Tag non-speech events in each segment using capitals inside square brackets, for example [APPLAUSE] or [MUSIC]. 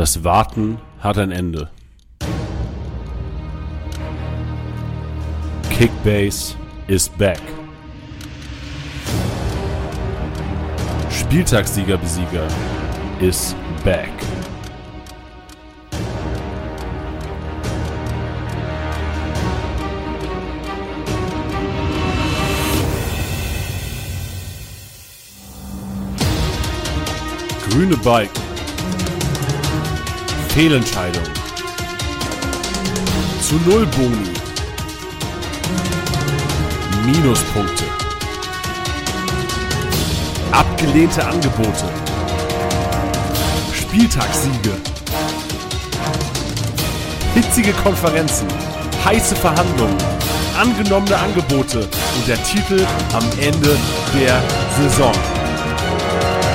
Das Warten hat ein Ende. Kickbase is back. Spieltagssieger-Besieger is back. Grüne Balken. Fehlentscheidung. Zu Null Boni. Minuspunkte. Abgelehnte Angebote. Spieltagssiege. Hitzige Konferenzen. Heiße Verhandlungen. Angenommene Angebote. Und der Titel am Ende der Saison.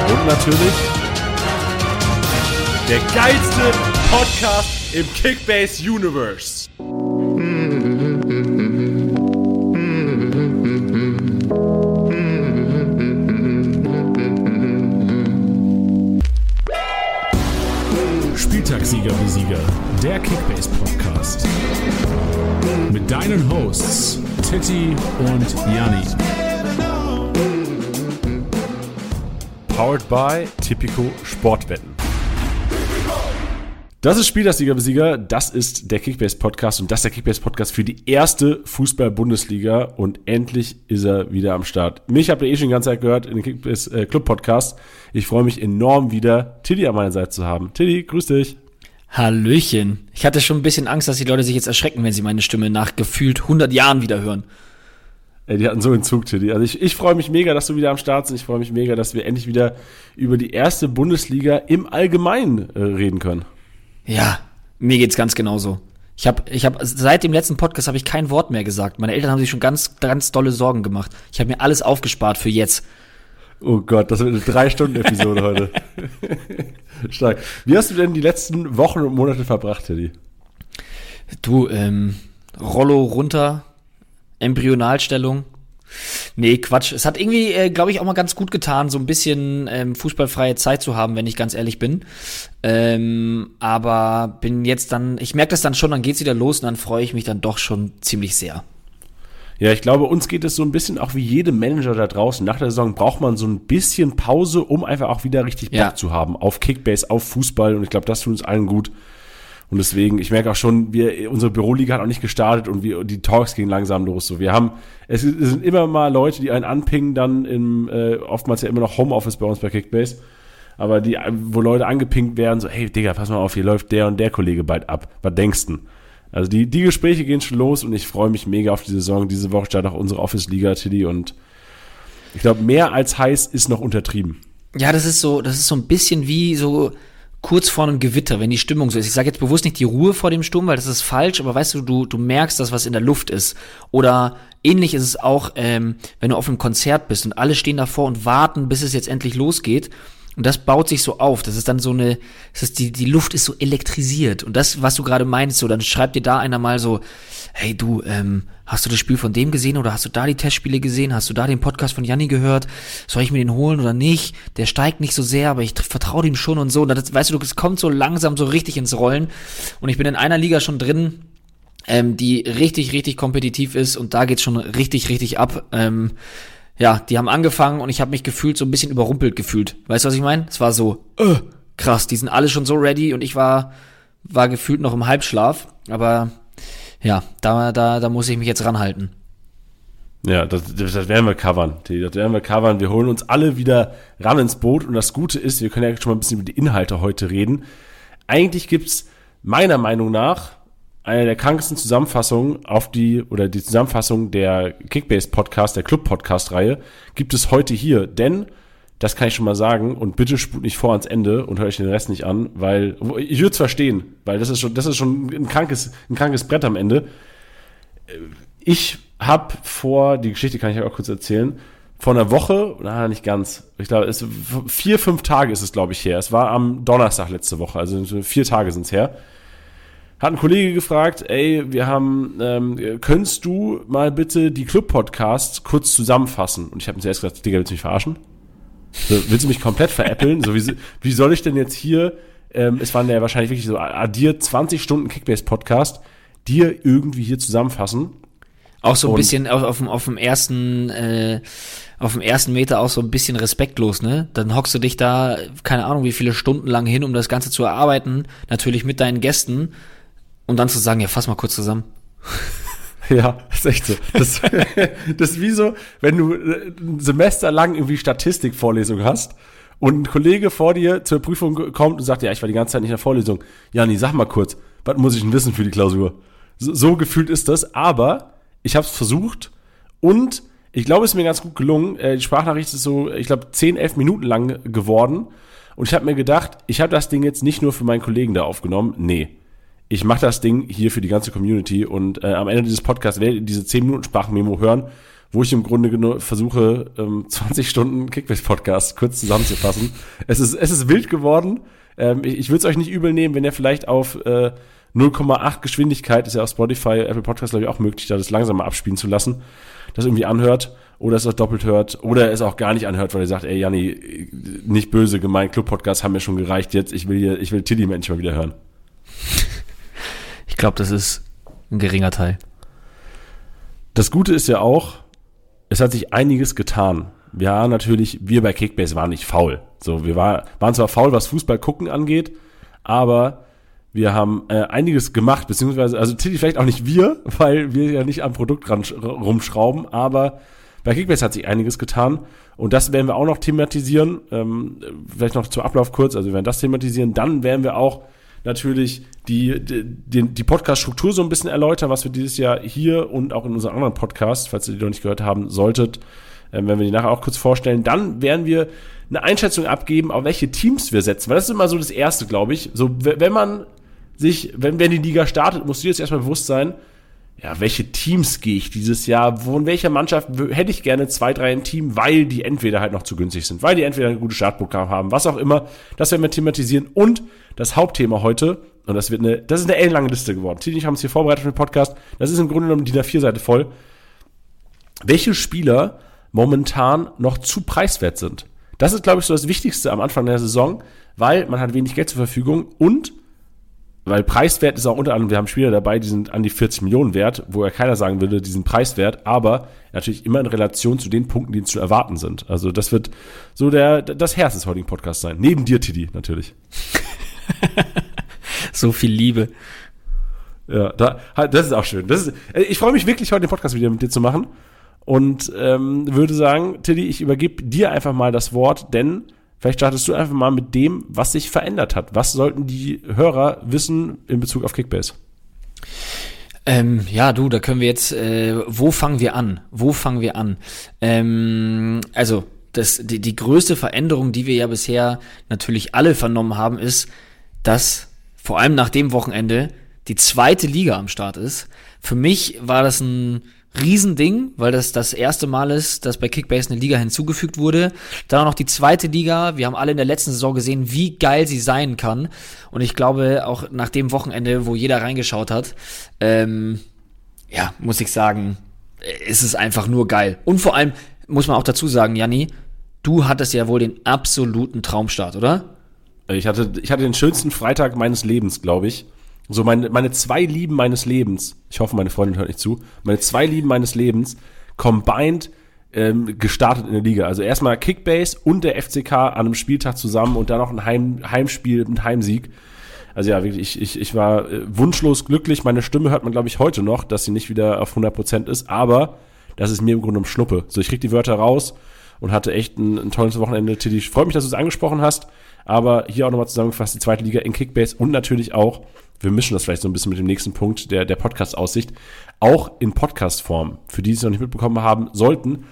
Und natürlich der geilste Podcast im Kickbase Universe. Spieltagssieger Besieger, der Kickbase Podcast. Mit deinen Hosts Titti und Janni. Powered by Tipico Sportwetten. Das ist Spieltagssieger-Besieger, das ist der Kickbase-Podcast und das ist der Kickbase-Podcast für die erste Fußball-Bundesliga und endlich ist er wieder am Start. Mich habt ihr eh schon die ganze Zeit gehört in den Kickbase-Club-Podcast. Ich freue mich enorm wieder, Tilly an meiner Seite zu haben. Tilly, grüß dich. Hallöchen. Ich hatte schon ein bisschen Angst, dass die Leute sich jetzt erschrecken, wenn sie meine Stimme nach gefühlt 100 Jahren wieder hören. Ey, die hatten so einen Zug, Tilly. Also ich, ich freue mich mega, dass du wieder am Start bist. Ich freue mich mega, dass wir endlich wieder über die erste Bundesliga im Allgemeinen äh, reden können. Ja, mir geht's ganz genauso. Ich habe ich hab, seit dem letzten Podcast habe ich kein Wort mehr gesagt. Meine Eltern haben sich schon ganz ganz dolle Sorgen gemacht. Ich habe mir alles aufgespart für jetzt. Oh Gott, das wird eine drei Stunden Episode heute. [LAUGHS] Stark. Wie hast du denn die letzten Wochen und Monate verbracht, Teddy? Du ähm, Rollo runter, Embryonalstellung, Nee, Quatsch. Es hat irgendwie, äh, glaube ich, auch mal ganz gut getan, so ein bisschen ähm, fußballfreie Zeit zu haben, wenn ich ganz ehrlich bin. Ähm, aber bin jetzt dann, ich merke das dann schon, dann geht's wieder los und dann freue ich mich dann doch schon ziemlich sehr. Ja, ich glaube, uns geht es so ein bisschen auch wie jedem Manager da draußen. Nach der Saison braucht man so ein bisschen Pause, um einfach auch wieder richtig Bock ja. zu haben auf Kickbase, auf Fußball. Und ich glaube, das tut uns allen gut. Und deswegen, ich merke auch schon, wir, unsere Büroliga hat auch nicht gestartet und wir, die Talks gehen langsam los. So, wir haben, es, sind immer mal Leute, die einen anpingen, dann im, äh, oftmals ja immer noch Homeoffice bei uns bei Kickbase. Aber die, wo Leute angepinkt werden, so, hey Digga, pass mal auf, hier läuft der und der Kollege bald ab. Was denkst du? Also die, die Gespräche gehen schon los und ich freue mich mega auf die Saison. Diese Woche startet auch unsere Office-Liga, Tilly, und ich glaube, mehr als heiß ist noch untertrieben. Ja, das ist so, das ist so ein bisschen wie so, kurz vor einem Gewitter, wenn die Stimmung so ist. Ich sage jetzt bewusst nicht die Ruhe vor dem Sturm, weil das ist falsch, aber weißt du, du, du merkst, dass was in der Luft ist. Oder ähnlich ist es auch, ähm, wenn du auf einem Konzert bist und alle stehen davor und warten, bis es jetzt endlich losgeht. Und das baut sich so auf. Das ist dann so eine, das ist die, die Luft ist so elektrisiert. Und das, was du gerade meinst, so, dann schreibt dir da einer mal so, hey du, ähm, hast du das Spiel von dem gesehen oder hast du da die Testspiele gesehen? Hast du da den Podcast von Janni gehört? Soll ich mir den holen oder nicht? Der steigt nicht so sehr, aber ich vertraue dem schon und so. Und das, weißt du, es kommt so langsam so richtig ins Rollen. Und ich bin in einer Liga schon drin, ähm, die richtig, richtig kompetitiv ist und da geht's schon richtig, richtig ab. Ähm, ja, die haben angefangen und ich habe mich gefühlt so ein bisschen überrumpelt gefühlt. Weißt du, was ich meine? Es war so, äh, krass, die sind alle schon so ready und ich war, war gefühlt noch im Halbschlaf. Aber ja, da, da, da muss ich mich jetzt ranhalten. Ja, das, das werden wir covern. Das werden wir covern. Wir holen uns alle wieder ran ins Boot. Und das Gute ist, wir können ja schon mal ein bisschen über die Inhalte heute reden. Eigentlich gibt's meiner Meinung nach eine der krankesten Zusammenfassungen auf die, oder die Zusammenfassung der Kickbase Podcast, der Club Podcast Reihe, gibt es heute hier. Denn, das kann ich schon mal sagen, und bitte spult nicht vor ans Ende und hört euch den Rest nicht an, weil, ich würde es verstehen, weil das ist schon, das ist schon ein krankes, ein krankes Brett am Ende. Ich habe vor, die Geschichte kann ich auch kurz erzählen, vor einer Woche, na, nicht ganz, ich glaube, es, vier, fünf Tage ist es, glaube ich, her. Es war am Donnerstag letzte Woche, also vier Tage sind es her hat ein Kollege gefragt, ey, wir haben, ähm, könntest du mal bitte die Club-Podcasts kurz zusammenfassen? Und ich habe mir zuerst gesagt, Digga, willst du mich verarschen? So, willst du mich komplett veräppeln? So, wie, wie soll ich denn jetzt hier ähm, es waren ja wahrscheinlich wirklich so addiert 20 Stunden Kickbase-Podcast, die irgendwie hier zusammenfassen. Auch so ein Und- bisschen auf, auf, dem, auf dem ersten, äh, auf dem ersten Meter auch so ein bisschen respektlos, ne? Dann hockst du dich da, keine Ahnung, wie viele Stunden lang hin, um das Ganze zu erarbeiten, natürlich mit deinen Gästen, und dann zu sagen, ja, fass mal kurz zusammen. [LAUGHS] Ja, ist echt so. Das, [LAUGHS] das ist wie so, wenn du ein Semester lang irgendwie Statistikvorlesung hast und ein Kollege vor dir zur Prüfung kommt und sagt, ja, ich war die ganze Zeit nicht in der Vorlesung. Jani, sag mal kurz, was muss ich denn wissen für die Klausur? So, so gefühlt ist das, aber ich habe es versucht und ich glaube, es ist mir ganz gut gelungen. Äh, Die Sprachnachricht ist so, ich glaube, 10, 11 Minuten lang geworden. Und ich habe mir gedacht, ich habe das Ding jetzt nicht nur für meinen Kollegen da aufgenommen. Nee, ich mache das Ding hier für die ganze Community und äh, am Ende dieses Podcasts werdet ihr diese 10 Minuten Sprachmemo hören, wo ich im Grunde versuche, ähm, [LAUGHS] 20 Stunden Kickbase-Podcast kurz zusammenzufassen. es, ist, es ist wild geworden. Ähm, ich ich würde es euch nicht übel nehmen, wenn ihr vielleicht auf äh, 0,8 Geschwindigkeit, ist ja auf Spotify, Apple Podcast, glaube ich, auch möglich, da das langsamer abspielen zu lassen, das irgendwie anhört oder es auch doppelt hört oder es auch gar nicht anhört, weil ihr sagt, ey Janni, nicht böse gemeint, Club-Podcast haben mir schon gereicht jetzt, ich will hier, ich will Tilly endlich mal wieder hören. Ich glaube, das ist ein geringer Teil. Das Gute ist ja auch, es hat sich einiges getan. Ja, natürlich, wir bei Kickbase waren nicht faul. So, wir war, waren zwar faul, was Fußball gucken angeht, aber wir haben äh, einiges gemacht, beziehungsweise, also Tilly vielleicht auch nicht wir, [LAUGHS] weil wir ja nicht am Produkt ran, rumschrauben, aber bei Kickbase hat sich einiges getan und das werden wir auch noch thematisieren. Ähm, vielleicht noch zum Ablauf kurz, also wir werden das thematisieren. Dann werden wir auch natürlich die, die, die, Podcast-Struktur so ein bisschen erläutern, was wir dieses Jahr hier und auch in unseren anderen Podcasts, falls ihr die noch nicht gehört haben solltet, ähm, werden wir die nachher auch kurz vorstellen. Dann werden wir eine Einschätzung abgeben, auf welche Teams wir setzen, weil das ist immer so das Erste, glaube ich. So, wenn man sich, wenn, wenn die Liga startet, muss dir jetzt erstmal bewusst sein, ja, welche Teams gehe ich dieses Jahr? Wo in welcher Mannschaft hätte ich gerne zwei, drei im Team, weil die entweder halt noch zu günstig sind, weil die entweder ein gutes Startprogramm haben, was auch immer. Das werden wir thematisieren. Und das Hauptthema heute, und das wird eine, das ist eine ellenlange Liste geworden. Tini und ich haben es hier vorbereitet für den Podcast. Das ist im Grunde genommen die A4-Seite voll. Welche Spieler momentan noch zu preiswert sind. Das ist, glaube ich, so das Wichtigste am Anfang der Saison, weil man hat wenig Geld zur Verfügung und weil preiswert ist auch unter anderem, wir haben Spieler dabei, die sind an die 40 Millionen wert, wo ja keiner sagen würde, die sind preiswert, aber natürlich immer in Relation zu den Punkten, die zu erwarten sind. Also das wird so der, das Herz des heutigen Podcasts sein. Neben dir, Tidi, natürlich. [LAUGHS] So viel Liebe. Ja, da, das ist auch schön. Das ist, äh, ich freue mich wirklich, heute den Podcast wieder mit dir zu machen und ähm, würde sagen, Tilly, ich übergebe dir einfach mal das Wort, denn vielleicht startest du einfach mal mit dem, was sich verändert hat. Was sollten die Hörer wissen in Bezug auf Kickbase? Ähm, ja, du, da können wir jetzt, äh, wo fangen wir an? Wo fangen wir an? Ähm, also, das, die, die größte Veränderung, die wir ja bisher natürlich alle vernommen haben, ist, dass vor allem nach dem Wochenende die zweite Liga am Start ist. Für mich war das ein Riesending, weil das das erste Mal ist, dass bei Kickbase eine Liga hinzugefügt wurde. Dann auch noch die zweite Liga. Wir haben alle in der letzten Saison gesehen, wie geil sie sein kann. Und ich glaube, auch nach dem Wochenende, wo jeder reingeschaut hat, ähm, ja, muss ich sagen, äh, ist es einfach nur geil. Und vor allem muss man auch dazu sagen, Janni, du hattest ja wohl den absoluten Traumstart, oder? Ich hatte, ich hatte den schönsten Freitag meines Lebens, glaube ich. So meine, meine zwei Lieben meines Lebens, ich hoffe, meine Freundin hört nicht zu, meine zwei Lieben meines Lebens combined ähm, gestartet in der Liga. Also erstmal Kickbase und der FCK an einem Spieltag zusammen und dann noch ein Heim, Heimspiel mit Heimsieg. Also ja, wirklich, ich, ich, ich war äh, wunschlos glücklich. Meine Stimme hört man, glaube ich, heute noch, dass sie nicht wieder auf 100% ist, aber das ist mir im Grunde um Schnuppe. So, ich krieg die Wörter raus und hatte echt ein, ein tolles Wochenende. Tilly, ich freue mich, dass du es angesprochen hast, aber hier auch nochmal zusammengefasst, die zweite Liga in Kickbase und natürlich auch, wir mischen das vielleicht so ein bisschen mit dem nächsten Punkt der, der Podcast-Aussicht, auch in Podcast-Form. Für die, die es noch nicht mitbekommen haben sollten,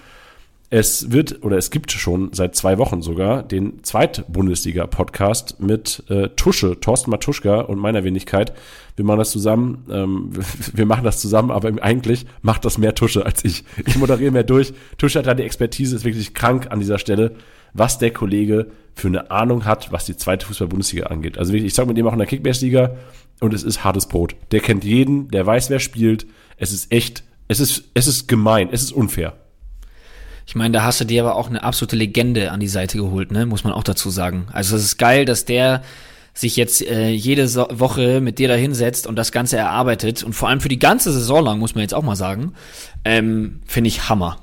es wird oder es gibt schon seit zwei Wochen sogar den Zweit-Bundesliga-Podcast mit äh, Tusche, Thorsten Matuschka und meiner Wenigkeit. Wir machen das zusammen. Ähm, [LAUGHS] wir machen das zusammen, aber eigentlich macht das mehr Tusche als ich. Ich moderiere mehr durch. Tusche hat da die Expertise, ist wirklich krank an dieser Stelle, was der Kollege für eine Ahnung hat, was die zweite Fußball-Bundesliga angeht. Also ich sage mit dem auch in der Kickbase-Liga und es ist hartes Brot. Der kennt jeden, der weiß, wer spielt. Es ist echt, es ist, es ist gemein, es ist unfair. Ich meine, da hast du dir aber auch eine absolute Legende an die Seite geholt, ne? Muss man auch dazu sagen. Also es ist geil, dass der sich jetzt äh, jede so Woche mit dir da hinsetzt und das Ganze erarbeitet und vor allem für die ganze Saison lang, muss man jetzt auch mal sagen, ähm, finde ich Hammer.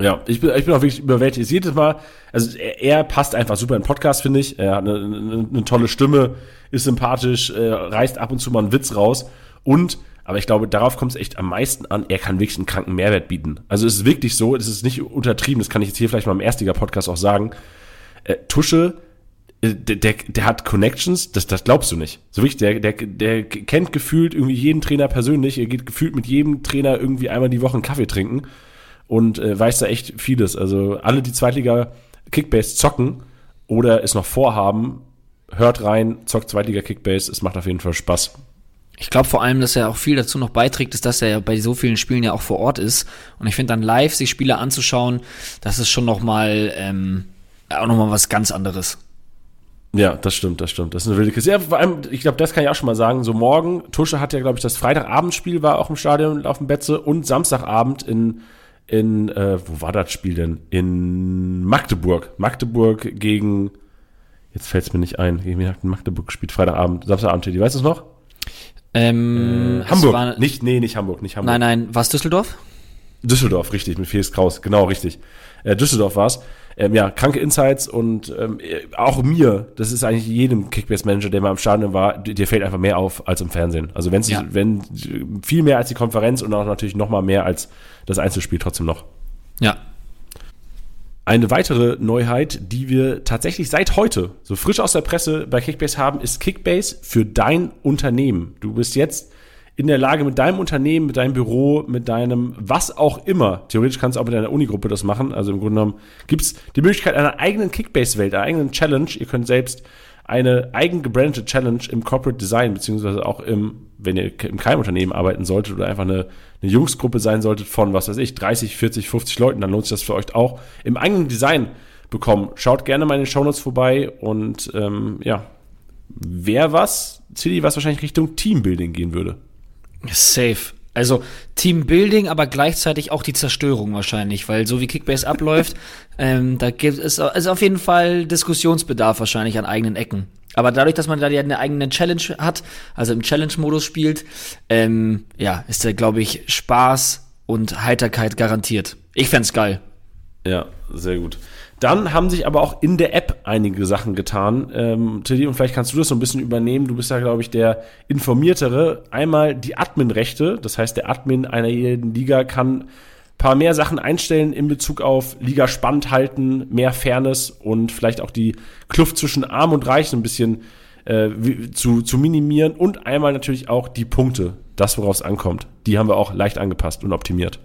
Ja, ich bin, ich bin auch wirklich überwältigt. Jedes Mal, also er, er passt einfach super in den Podcast, finde ich. Er hat eine, eine, eine, tolle Stimme, ist sympathisch, äh, reißt ab und zu mal einen Witz raus. Und, aber ich glaube, darauf kommt es echt am meisten an, er kann wirklich einen kranken Mehrwert bieten. Also es ist wirklich so, es ist nicht untertrieben, das kann ich jetzt hier vielleicht mal im Erstiger-Podcast auch sagen. Äh, Tusche, äh, der, der, der hat Connections, das, das glaubst du nicht. So wirklich, der, der, der kennt gefühlt irgendwie jeden Trainer persönlich, er geht gefühlt mit jedem Trainer irgendwie einmal die Woche einen Kaffee trinken und äh, weiß da echt vieles. Also alle, die Zweitliga Kickbase zocken oder es noch vorhaben, hört rein, zockt Zweitliga Kickbase, es macht auf jeden Fall Spaß. Ich glaube vor allem, dass er auch viel dazu noch beiträgt, ist, dass er ja bei so vielen Spielen ja auch vor Ort ist. Und ich finde dann live sich Spiele anzuschauen, das ist schon noch mal ähm, auch noch mal was ganz anderes. Ja, das stimmt, das stimmt. Das ist eine wilde Kiste. Ja, vor allem, ich glaube, das kann ich auch schon mal sagen. So morgen, Tusche hat ja, glaube ich, das Freitagabendspiel war auch im Stadion auf dem Betze und Samstagabend in in, äh, wo war das Spiel denn? In Magdeburg. Magdeburg gegen, jetzt fällt es mir nicht ein, gegen Magdeburg gespielt, Freitagabend, Samstagabend, die weißt du es noch? Ähm, äh, Hamburg. War, nicht, nee, nicht Hamburg, nicht Hamburg. Nein, nein, was Düsseldorf? Düsseldorf, richtig, mit Felix Kraus, genau, richtig. Äh, Düsseldorf war's. Ähm, ja, kranke Insights und ähm, auch mir, das ist eigentlich jedem Kickbase-Manager, der mal im Stadion war, dir fällt einfach mehr auf als im Fernsehen. Also wenn ja. wenn viel mehr als die Konferenz und auch natürlich noch mal mehr als das Einzelspiel trotzdem noch. Ja. Eine weitere Neuheit, die wir tatsächlich seit heute so frisch aus der Presse bei Kickbase haben, ist Kickbase für dein Unternehmen. Du bist jetzt in der Lage, mit deinem Unternehmen, mit deinem Büro, mit deinem was auch immer, theoretisch kannst du auch mit deiner Unigruppe das machen, also im Grunde genommen gibt es die Möglichkeit einer eigenen Kickbase-Welt, einer eigenen Challenge. Ihr könnt selbst eine eigen gebrandete Challenge im Corporate Design, beziehungsweise auch im, wenn ihr im Keimunternehmen arbeiten solltet oder einfach eine, eine Jungsgruppe sein solltet von, was weiß ich, 30, 40, 50 Leuten, dann lohnt sich das für euch auch, im eigenen Design bekommen. Schaut gerne mal Shownotes vorbei und ähm, ja, wer was, City, was wahrscheinlich Richtung Teambuilding gehen würde. Safe. Also Teambuilding, aber gleichzeitig auch die Zerstörung wahrscheinlich, weil so wie Kickbase abläuft, [LAUGHS] ähm, da gibt es ist auf jeden Fall Diskussionsbedarf wahrscheinlich an eigenen Ecken. Aber dadurch, dass man da ja eine eigene Challenge hat, also im Challenge-Modus spielt, ähm, ja, ist da, glaube ich, Spaß und Heiterkeit garantiert. Ich fände geil. Ja, sehr gut. Dann haben sich aber auch in der App einige Sachen getan. Ähm, Tilly, und vielleicht kannst du das so ein bisschen übernehmen. Du bist ja, glaube ich, der informiertere. Einmal die Admin-Rechte. Das heißt, der Admin einer jeden Liga kann paar mehr Sachen einstellen in Bezug auf Liga spannend halten, mehr Fairness und vielleicht auch die Kluft zwischen Arm und Reich so ein bisschen äh, zu, zu minimieren. Und einmal natürlich auch die Punkte, das worauf es ankommt. Die haben wir auch leicht angepasst und optimiert.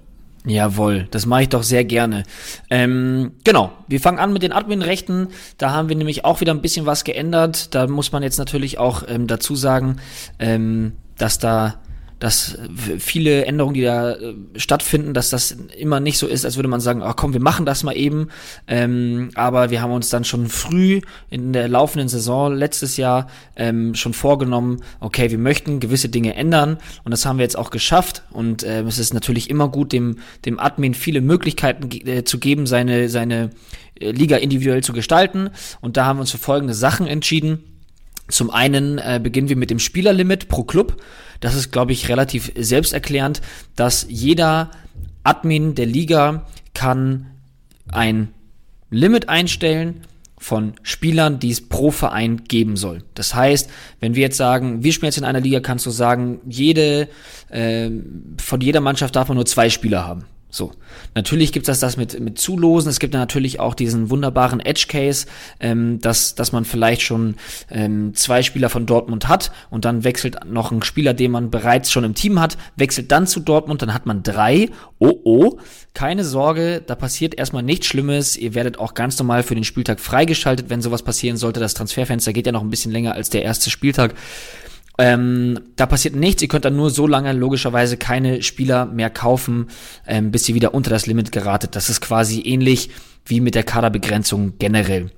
Jawohl, das mache ich doch sehr gerne. Ähm, genau, wir fangen an mit den Admin-Rechten. Da haben wir nämlich auch wieder ein bisschen was geändert. Da muss man jetzt natürlich auch ähm, dazu sagen, ähm, dass da dass viele Änderungen, die da äh, stattfinden, dass das immer nicht so ist, als würde man sagen, ach komm, wir machen das mal eben. Ähm, aber wir haben uns dann schon früh in der laufenden Saison letztes Jahr ähm, schon vorgenommen, okay, wir möchten gewisse Dinge ändern und das haben wir jetzt auch geschafft. Und äh, es ist natürlich immer gut, dem, dem Admin viele Möglichkeiten äh, zu geben, seine, seine äh, Liga individuell zu gestalten. Und da haben wir uns für folgende Sachen entschieden. Zum einen äh, beginnen wir mit dem Spielerlimit pro Club. Das ist, glaube ich, relativ selbsterklärend, dass jeder Admin der Liga kann ein Limit einstellen von Spielern, die es pro Verein geben soll. Das heißt, wenn wir jetzt sagen, wir spielen jetzt in einer Liga, kannst du sagen, jede äh, von jeder Mannschaft darf man nur zwei Spieler haben. So. Natürlich gibt es das, das mit, mit Zulosen. Es gibt natürlich auch diesen wunderbaren Edge-Case, ähm, dass, dass man vielleicht schon ähm, zwei Spieler von Dortmund hat und dann wechselt noch ein Spieler, den man bereits schon im Team hat, wechselt dann zu Dortmund, dann hat man drei. Oh oh, keine Sorge, da passiert erstmal nichts Schlimmes. Ihr werdet auch ganz normal für den Spieltag freigeschaltet, wenn sowas passieren sollte. Das Transferfenster geht ja noch ein bisschen länger als der erste Spieltag. Ähm, da passiert nichts. Ihr könnt dann nur so lange logischerweise keine Spieler mehr kaufen, ähm, bis ihr wieder unter das Limit geratet. Das ist quasi ähnlich wie mit der Kaderbegrenzung generell.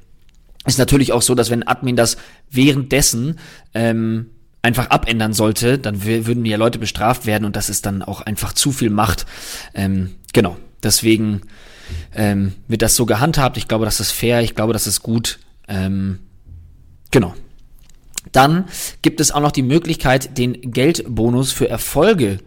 Ist natürlich auch so, dass wenn Admin das währenddessen ähm, einfach abändern sollte, dann würden ja Leute bestraft werden und das ist dann auch einfach zu viel Macht. Ähm, genau. Deswegen ähm, wird das so gehandhabt. Ich glaube, das ist fair. Ich glaube, das ist gut. Ähm, genau. Dann gibt es auch noch die Möglichkeit, den Geldbonus für Erfolge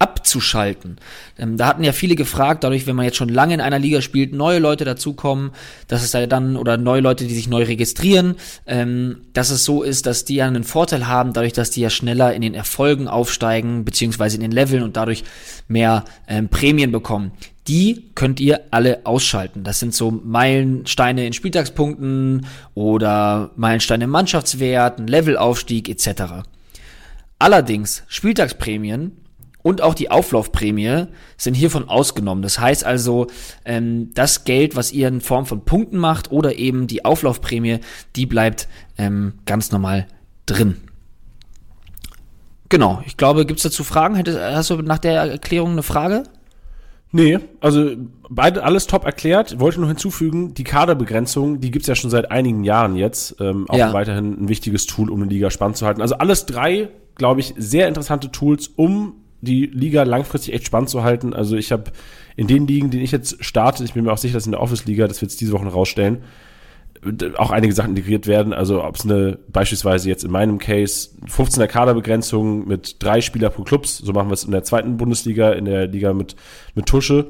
abzuschalten. Ähm, da hatten ja viele gefragt, dadurch, wenn man jetzt schon lange in einer Liga spielt, neue Leute dazukommen, dass es da dann, oder neue Leute, die sich neu registrieren, ähm, dass es so ist, dass die ja einen Vorteil haben, dadurch, dass die ja schneller in den Erfolgen aufsteigen, beziehungsweise in den Leveln und dadurch mehr ähm, Prämien bekommen. Die könnt ihr alle ausschalten. Das sind so Meilensteine in Spieltagspunkten oder Meilensteine im Mannschaftswert, ein Levelaufstieg etc. Allerdings Spieltagsprämien und auch die Auflaufprämie sind hiervon ausgenommen. Das heißt also, ähm, das Geld, was ihr in Form von Punkten macht oder eben die Auflaufprämie, die bleibt ähm, ganz normal drin. Genau, ich glaube, gibt's dazu Fragen? Hast du nach der Erklärung eine Frage? Nee, also beide alles top erklärt. Wollte nur hinzufügen, die Kaderbegrenzung, die gibt's ja schon seit einigen Jahren jetzt. Ähm, auch Ja. weiterhin ein wichtiges Tool, um eine Liga spannend zu halten. Also alles drei, glaube ich, sehr interessante Tools, um die Liga langfristig echt spannend zu halten. Also ich habe in den Ligen, die ich jetzt starte, ich bin mir auch sicher, dass in der Office-Liga, das wird diese Woche rausstellen, auch einige Sachen integriert werden. Also ob es eine, beispielsweise jetzt in meinem Case, 15er Kaderbegrenzung mit drei Spieler pro Clubs, so machen wir es in der zweiten Bundesliga, in der Liga mit, mit Tusche,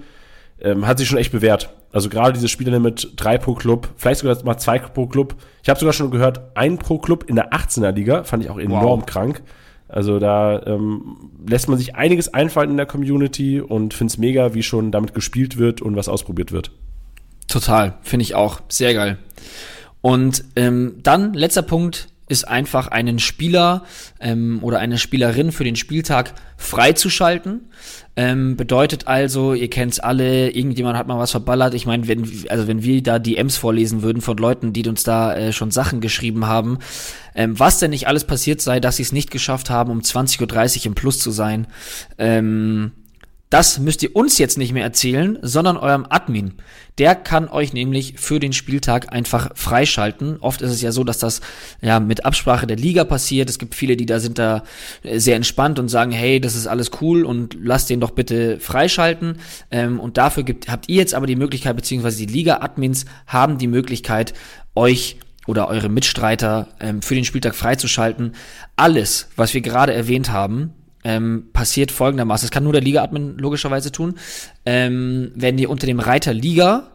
ähm, hat sich schon echt bewährt. Also gerade diese Spielerlimit, drei pro Club, vielleicht sogar mal zwei pro Club. Ich habe sogar schon gehört, ein pro Club in der 18er Liga, fand ich auch enorm Wow. krank. Also da ähm, lässt man sich einiges einfallen in der Community und find's mega, wie schon damit gespielt wird und was ausprobiert wird. Total, finde ich auch. Sehr geil. Und ähm, dann, letzter Punkt, ist einfach einen Spieler ähm, oder eine Spielerin für den Spieltag freizuschalten. Ähm, bedeutet also, ihr kennt's alle, irgendjemand hat mal was verballert. Ich meine, wenn, also wenn wir da DMs vorlesen würden von Leuten, die uns da äh, schon Sachen geschrieben haben, ähm, was denn nicht alles passiert sei, dass sie es nicht geschafft haben, um 20.30 Uhr im Plus zu sein. Ähm, das müsst ihr uns jetzt nicht mehr erzählen, sondern eurem Admin. Der kann euch nämlich für den Spieltag einfach freischalten. Oft ist es ja so, dass das ja mit Absprache der Liga passiert. Es gibt viele, die da sind da äh, sehr entspannt und sagen, hey, das ist alles cool und lasst den doch bitte freischalten. Ähm, und dafür gibt, habt ihr jetzt aber die Möglichkeit, beziehungsweise die Liga-Admins haben die Möglichkeit, euch oder eure Mitstreiter ähm, für den Spieltag freizuschalten. Alles, was wir gerade erwähnt haben, ähm, passiert folgendermaßen. Das kann nur der Liga-Admin logischerweise tun. Ähm, wenn ihr unter dem Reiter Liga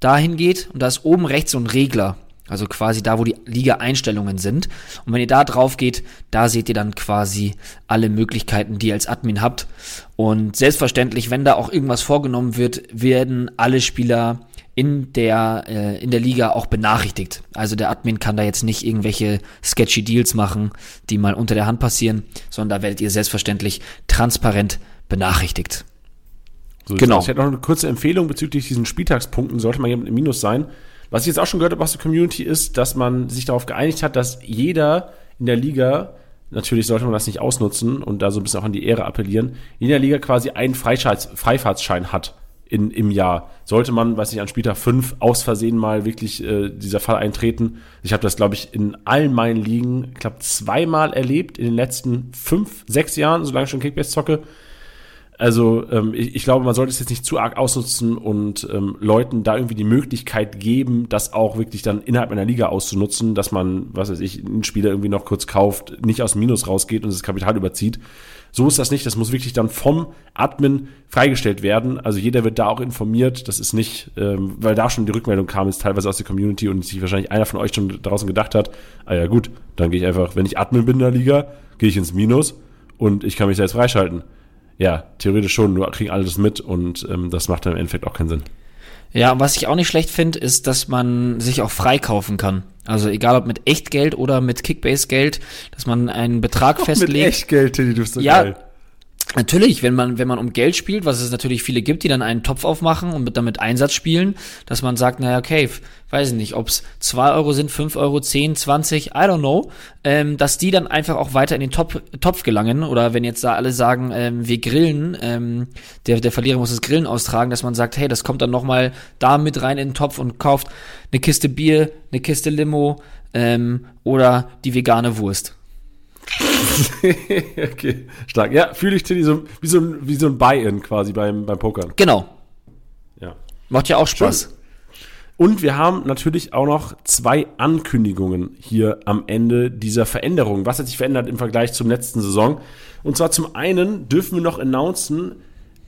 dahin geht und da ist oben rechts so ein Regler. Also quasi da, wo die Liga-Einstellungen sind. Und wenn ihr da drauf geht, da seht ihr dann quasi alle Möglichkeiten, die ihr als Admin habt. Und selbstverständlich, wenn da auch irgendwas vorgenommen wird, werden alle Spieler in der, äh, in der Liga auch benachrichtigt. Also der Admin kann da jetzt nicht irgendwelche sketchy Deals machen, die mal unter der Hand passieren, sondern da werdet ihr selbstverständlich transparent benachrichtigt. So Genau. Ich hätte noch eine kurze Empfehlung bezüglich diesen Spieltagspunkten, sollte man jemand im Minus sein. Was ich jetzt auch schon gehört habe aus der Community ist, dass man sich darauf geeinigt hat, dass jeder in der Liga, natürlich sollte man das nicht ausnutzen und da so ein bisschen auch an die Ehre appellieren, in der Liga quasi einen Freifahrtsschein hat in, im Jahr. Sollte man, weiß ich, an Spieltag 5 aus Versehen mal wirklich äh, dieser Fall eintreten. Ich habe das, glaube ich, in allen meinen Ligen, ich glaube, zweimal erlebt in den letzten fünf, sechs Jahren, solange ich schon Kickbase zocke. Also ähm, ich, ich glaube, man sollte es jetzt nicht zu arg ausnutzen und ähm, Leuten da irgendwie die Möglichkeit geben, das auch wirklich dann innerhalb einer Liga auszunutzen, dass man, was weiß ich, einen Spieler irgendwie noch kurz kauft, nicht aus dem Minus rausgeht und das Kapital überzieht. So ist das nicht. Das muss wirklich dann vom Admin freigestellt werden. Also jeder wird da auch informiert. Das ist nicht, ähm, weil da schon die Rückmeldung kam, ist teilweise aus der Community und sich wahrscheinlich einer von euch schon draußen gedacht hat, ah ja gut, dann gehe ich einfach, wenn ich Admin bin in der Liga, gehe ich ins Minus und ich kann mich selbst freischalten. Ja, theoretisch schon, nur kriegen alle das mit und ähm, das macht dann im Endeffekt auch keinen Sinn. Ja, was ich auch nicht schlecht finde, ist, dass man sich auch freikaufen kann. Also egal ob mit Echtgeld oder mit Kickbase-Geld, dass man einen Betrag festlegt. Echtgeld, Teddy, du so Ja, Natürlich, wenn man, wenn man um Geld spielt, was es natürlich viele gibt, die dann einen Topf aufmachen und mit, damit Einsatz spielen, dass man sagt, naja, okay, weiß ich nicht, ob es 2 Euro sind, 5 Euro, 10, 20, I don't know, ähm, dass die dann einfach auch weiter in den Top, Topf gelangen oder wenn jetzt da alle sagen, ähm, wir grillen, ähm, der, der Verlierer muss das Grillen austragen, dass man sagt, hey, das kommt dann nochmal da mit rein in den Topf und kauft eine Kiste Bier, eine Kiste Limo ähm, oder die vegane Wurst. [LAUGHS] okay, stark. Ja, fühle ich Teddy so, wie so ein, wie so ein Buy-In quasi beim, beim Pokern. Genau, Ja. macht ja auch Spaß. Und wir haben natürlich auch noch zwei Ankündigungen hier am Ende dieser Veränderung. Was hat sich verändert im Vergleich zum letzten Saison? Und zwar zum einen dürfen wir noch announcen,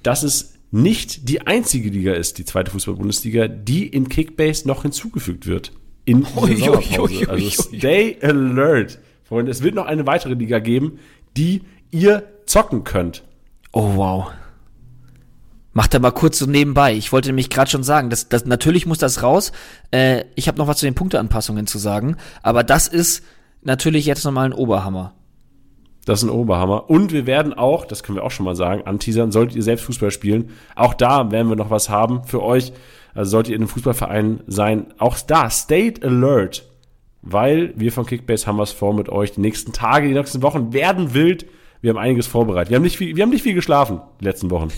dass es nicht die einzige Liga ist, die zweite Fußball-Bundesliga, die in Kickbase noch hinzugefügt wird. In dieser Sommerpause. Also stay alert, Freunde. Es wird noch eine weitere Liga geben, die ihr zocken könnt. Oh wow. Macht er mal kurz so nebenbei. Ich wollte nämlich gerade schon sagen, dass, dass natürlich muss das raus. Äh, ich habe noch was zu den Punkteanpassungen zu sagen, aber das ist natürlich jetzt nochmal ein Oberhammer. Das ist ein Oberhammer. Und wir werden auch, das können wir auch schon mal sagen, anteasern, solltet ihr selbst Fußball spielen, auch da werden wir noch was haben für euch. Also solltet ihr in einem Fußballverein sein, auch da, state alert. Weil wir von Kickbase haben was vor mit euch. Die nächsten Tage, die nächsten Wochen werden wild. Wir haben einiges vorbereitet. Wir haben nicht viel, wir haben nicht viel geschlafen die letzten Wochen.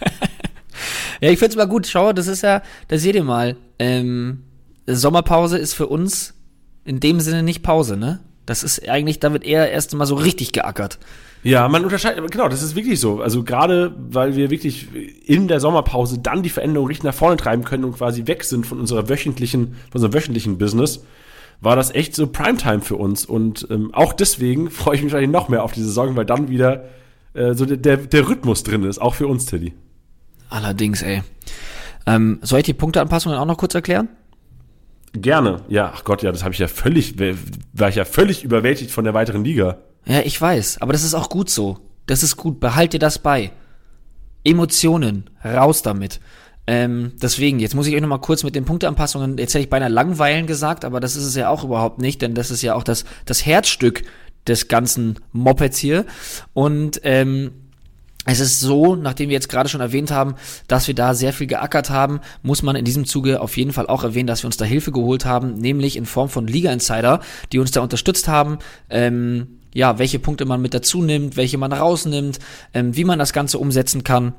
[LAUGHS] ja, ich find's mal gut. Schau, das ist ja, da seht ihr mal. Ähm, Sommerpause ist für uns in dem Sinne nicht Pause, ne? Das ist eigentlich, da wird eher erst mal so richtig geackert. Ja, man unterscheidet, genau, das ist wirklich so. Also gerade, weil wir wirklich in der Sommerpause dann die Veränderung richtig nach vorne treiben können und quasi weg sind von unserer wöchentlichen, von unserem wöchentlichen Business, war das echt so Primetime für uns. Und ähm, auch deswegen [LAUGHS] freue ich mich eigentlich noch mehr auf die Saison, weil dann wieder äh, so der, der Rhythmus drin ist, auch für uns, Teddy. Allerdings, ey. Ähm, soll ich die Punkteanpassungen auch noch kurz erklären? Gerne. Ja, ach Gott, ja, das habe ich ja völlig, war ich ja völlig überwältigt von der weiteren Liga. Ja, ich weiß, aber das ist auch gut so. Das ist gut, behalt dir das bei. Emotionen, raus damit. Ähm, deswegen, jetzt muss ich euch noch mal kurz mit den Punkteanpassungen, jetzt hätte ich beinahe langweilen gesagt, aber das ist es ja auch überhaupt nicht, denn das ist ja auch das, das Herzstück des ganzen Mopeds hier. Und ähm, es ist so, nachdem wir jetzt gerade schon erwähnt haben, dass wir da sehr viel geackert haben, muss man in diesem Zuge auf jeden Fall auch erwähnen, dass wir uns da Hilfe geholt haben, nämlich in Form von Liga Insider, die uns da unterstützt haben. Ähm, ja, welche Punkte man mit dazu nimmt, welche man rausnimmt, ähm, wie man das Ganze umsetzen kann.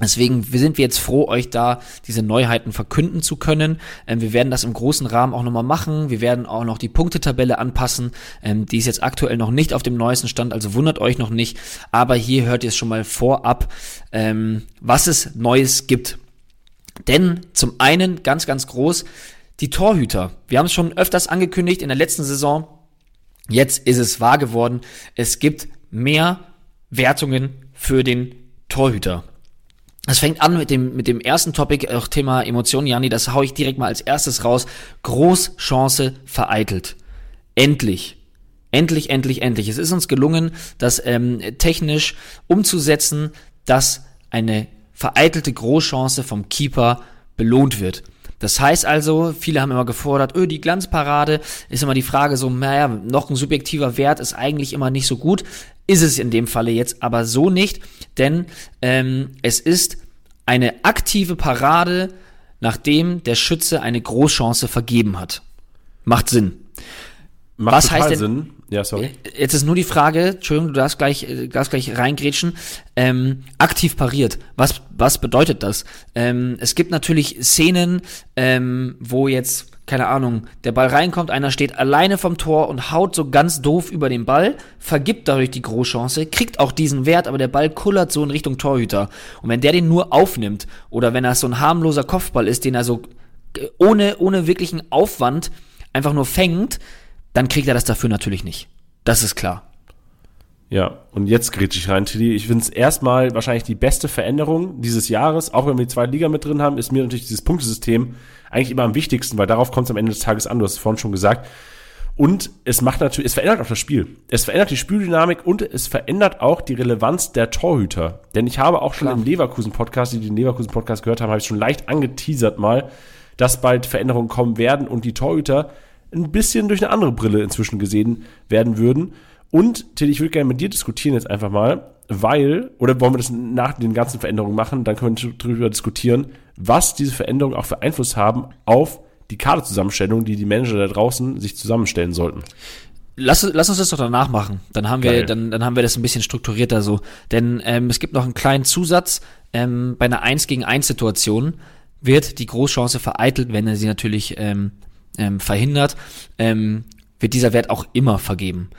Deswegen sind wir jetzt froh, euch da diese Neuheiten verkünden zu können. Ähm, wir werden das im großen Rahmen auch nochmal machen. Wir werden auch noch die Punktetabelle anpassen. Ähm, die ist jetzt aktuell noch nicht auf dem neuesten Stand, also wundert euch noch nicht. Aber hier hört ihr es schon mal vorab, ähm, was es Neues gibt. Denn zum einen ganz, ganz groß die Torhüter. Wir haben es schon öfters angekündigt in der letzten Saison. Jetzt ist es wahr geworden. Es gibt mehr Wertungen für den Torhüter. Es fängt an mit dem, mit dem ersten Topic, auch Thema Emotionen, Jani, das hau ich direkt mal als erstes raus. Großchance vereitelt. Endlich. Endlich, endlich, endlich. Es ist uns gelungen, das ähm, technisch umzusetzen, dass eine vereitelte Großchance vom Keeper belohnt wird. Das heißt also, viele haben immer gefordert, öh, die Glanzparade ist immer die Frage so, naja, noch ein subjektiver Wert ist eigentlich immer nicht so gut. Ist es in dem Falle jetzt aber so nicht, denn ähm, es ist eine aktive Parade, nachdem der Schütze eine Großchance vergeben hat. Macht Sinn. Macht Was heißt denn, Sinn. Ja, sorry. Jetzt ist nur die Frage, Entschuldigung, du darfst gleich, äh, darfst gleich reingrätschen, ähm, aktiv pariert. Was, was bedeutet das? Ähm, es gibt natürlich Szenen, ähm, wo jetzt, keine Ahnung, der Ball reinkommt, einer steht alleine vom Tor und haut so ganz doof über den Ball, vergibt dadurch die Großchance, kriegt auch diesen Wert, aber der Ball kullert so in Richtung Torhüter. Und wenn der den nur aufnimmt, oder wenn das so ein harmloser Kopfball ist, den er so äh, ohne, ohne wirklichen Aufwand einfach nur fängt, dann kriegt er das dafür natürlich nicht. Das ist klar. Ja, und jetzt grätsch ich rein, Tilly. Ich finde es erstmal wahrscheinlich die beste Veränderung dieses Jahres, auch wenn wir die zweite Liga mit drin haben, ist mir natürlich dieses Punktesystem eigentlich immer am wichtigsten, weil darauf kommt es am Ende des Tages an, du hast es vorhin schon gesagt. Und es macht natürlich, es verändert auch das Spiel. Es verändert die Spieldynamik und es verändert auch die Relevanz der Torhüter. Denn ich habe auch schon Klar. im Leverkusen-Podcast, die den Leverkusen-Podcast gehört haben, habe ich schon leicht angeteasert mal, dass bald Veränderungen kommen werden und die Torhüter ein bisschen durch eine andere Brille inzwischen gesehen werden würden. Und, Till, ich würde gerne mit dir diskutieren jetzt einfach mal, weil, oder wollen wir das nach den ganzen Veränderungen machen, dann können wir darüber diskutieren, was diese Veränderungen auch für Einfluss haben auf die Kaderzusammenstellung, die die Manager da draußen sich zusammenstellen sollten. Lass, lass uns das doch danach machen. Dann haben wir, dann, dann haben wir das ein bisschen strukturierter so. Denn ähm, es gibt noch einen kleinen Zusatz. Ähm, bei einer 1 gegen 1 Situation wird die Großchance vereitelt, wenn er sie natürlich ähm, ähm, verhindert, ähm, wird dieser Wert auch immer vergeben.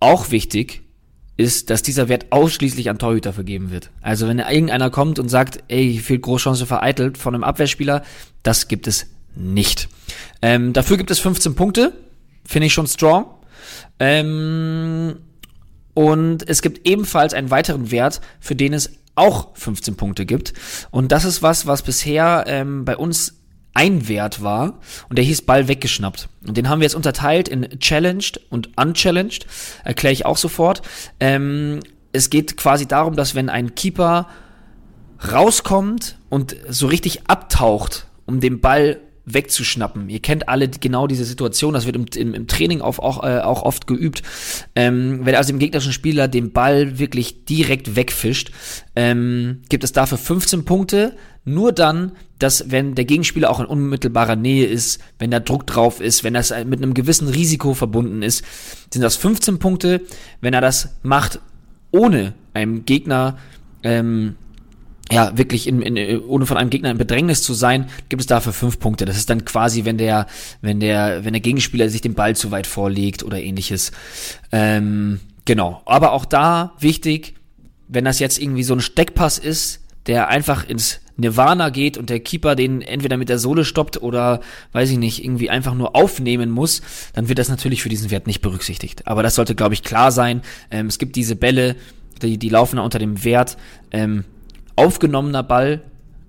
Auch wichtig ist, dass dieser Wert ausschließlich an Torhüter vergeben wird. Also wenn irgendeiner kommt und sagt, ey, viel Großchance vereitelt von einem Abwehrspieler, das gibt es nicht. Ähm, dafür gibt es 15 Punkte. Finde ich schon strong. Ähm, und es gibt ebenfalls einen weiteren Wert, für den es auch 15 Punkte gibt. Und das ist was, was bisher ähm, bei uns ein Wert war und der hieß Ball weggeschnappt. Und den haben wir jetzt unterteilt in Challenged und Unchallenged. Erkläre ich auch sofort. Ähm, es geht quasi darum, dass wenn ein Keeper rauskommt und so richtig abtaucht, um den Ball wegzuschnappen. Ihr kennt alle genau diese Situation, das wird im, im, im Training auch, auch, äh, auch oft geübt. Ähm, wenn also dem gegnerischen Spieler den Ball wirklich direkt wegfischt, ähm, gibt es dafür 15 Punkte. Nur dann, dass wenn der Gegenspieler auch in unmittelbarer Nähe ist, wenn da Druck drauf ist, wenn das mit einem gewissen Risiko verbunden ist, sind das 15 Punkte. Wenn er das macht, ohne einem Gegner ähm, ja, wirklich in, in, ohne von einem Gegner in Bedrängnis zu sein, gibt es dafür fünf Punkte. Das ist dann quasi, wenn der, wenn der, wenn der Gegenspieler sich den Ball zu weit vorlegt oder ähnliches. Ähm, genau. Aber auch da wichtig, wenn das jetzt irgendwie so ein Steckpass ist, der einfach ins Nirvana geht und der Keeper den entweder mit der Sohle stoppt oder, weiß ich nicht, irgendwie einfach nur aufnehmen muss, dann wird das natürlich für diesen Wert nicht berücksichtigt. Aber das sollte, glaube ich, klar sein. Ähm, es gibt diese Bälle, die, die laufen da unter dem Wert ähm, aufgenommener Ball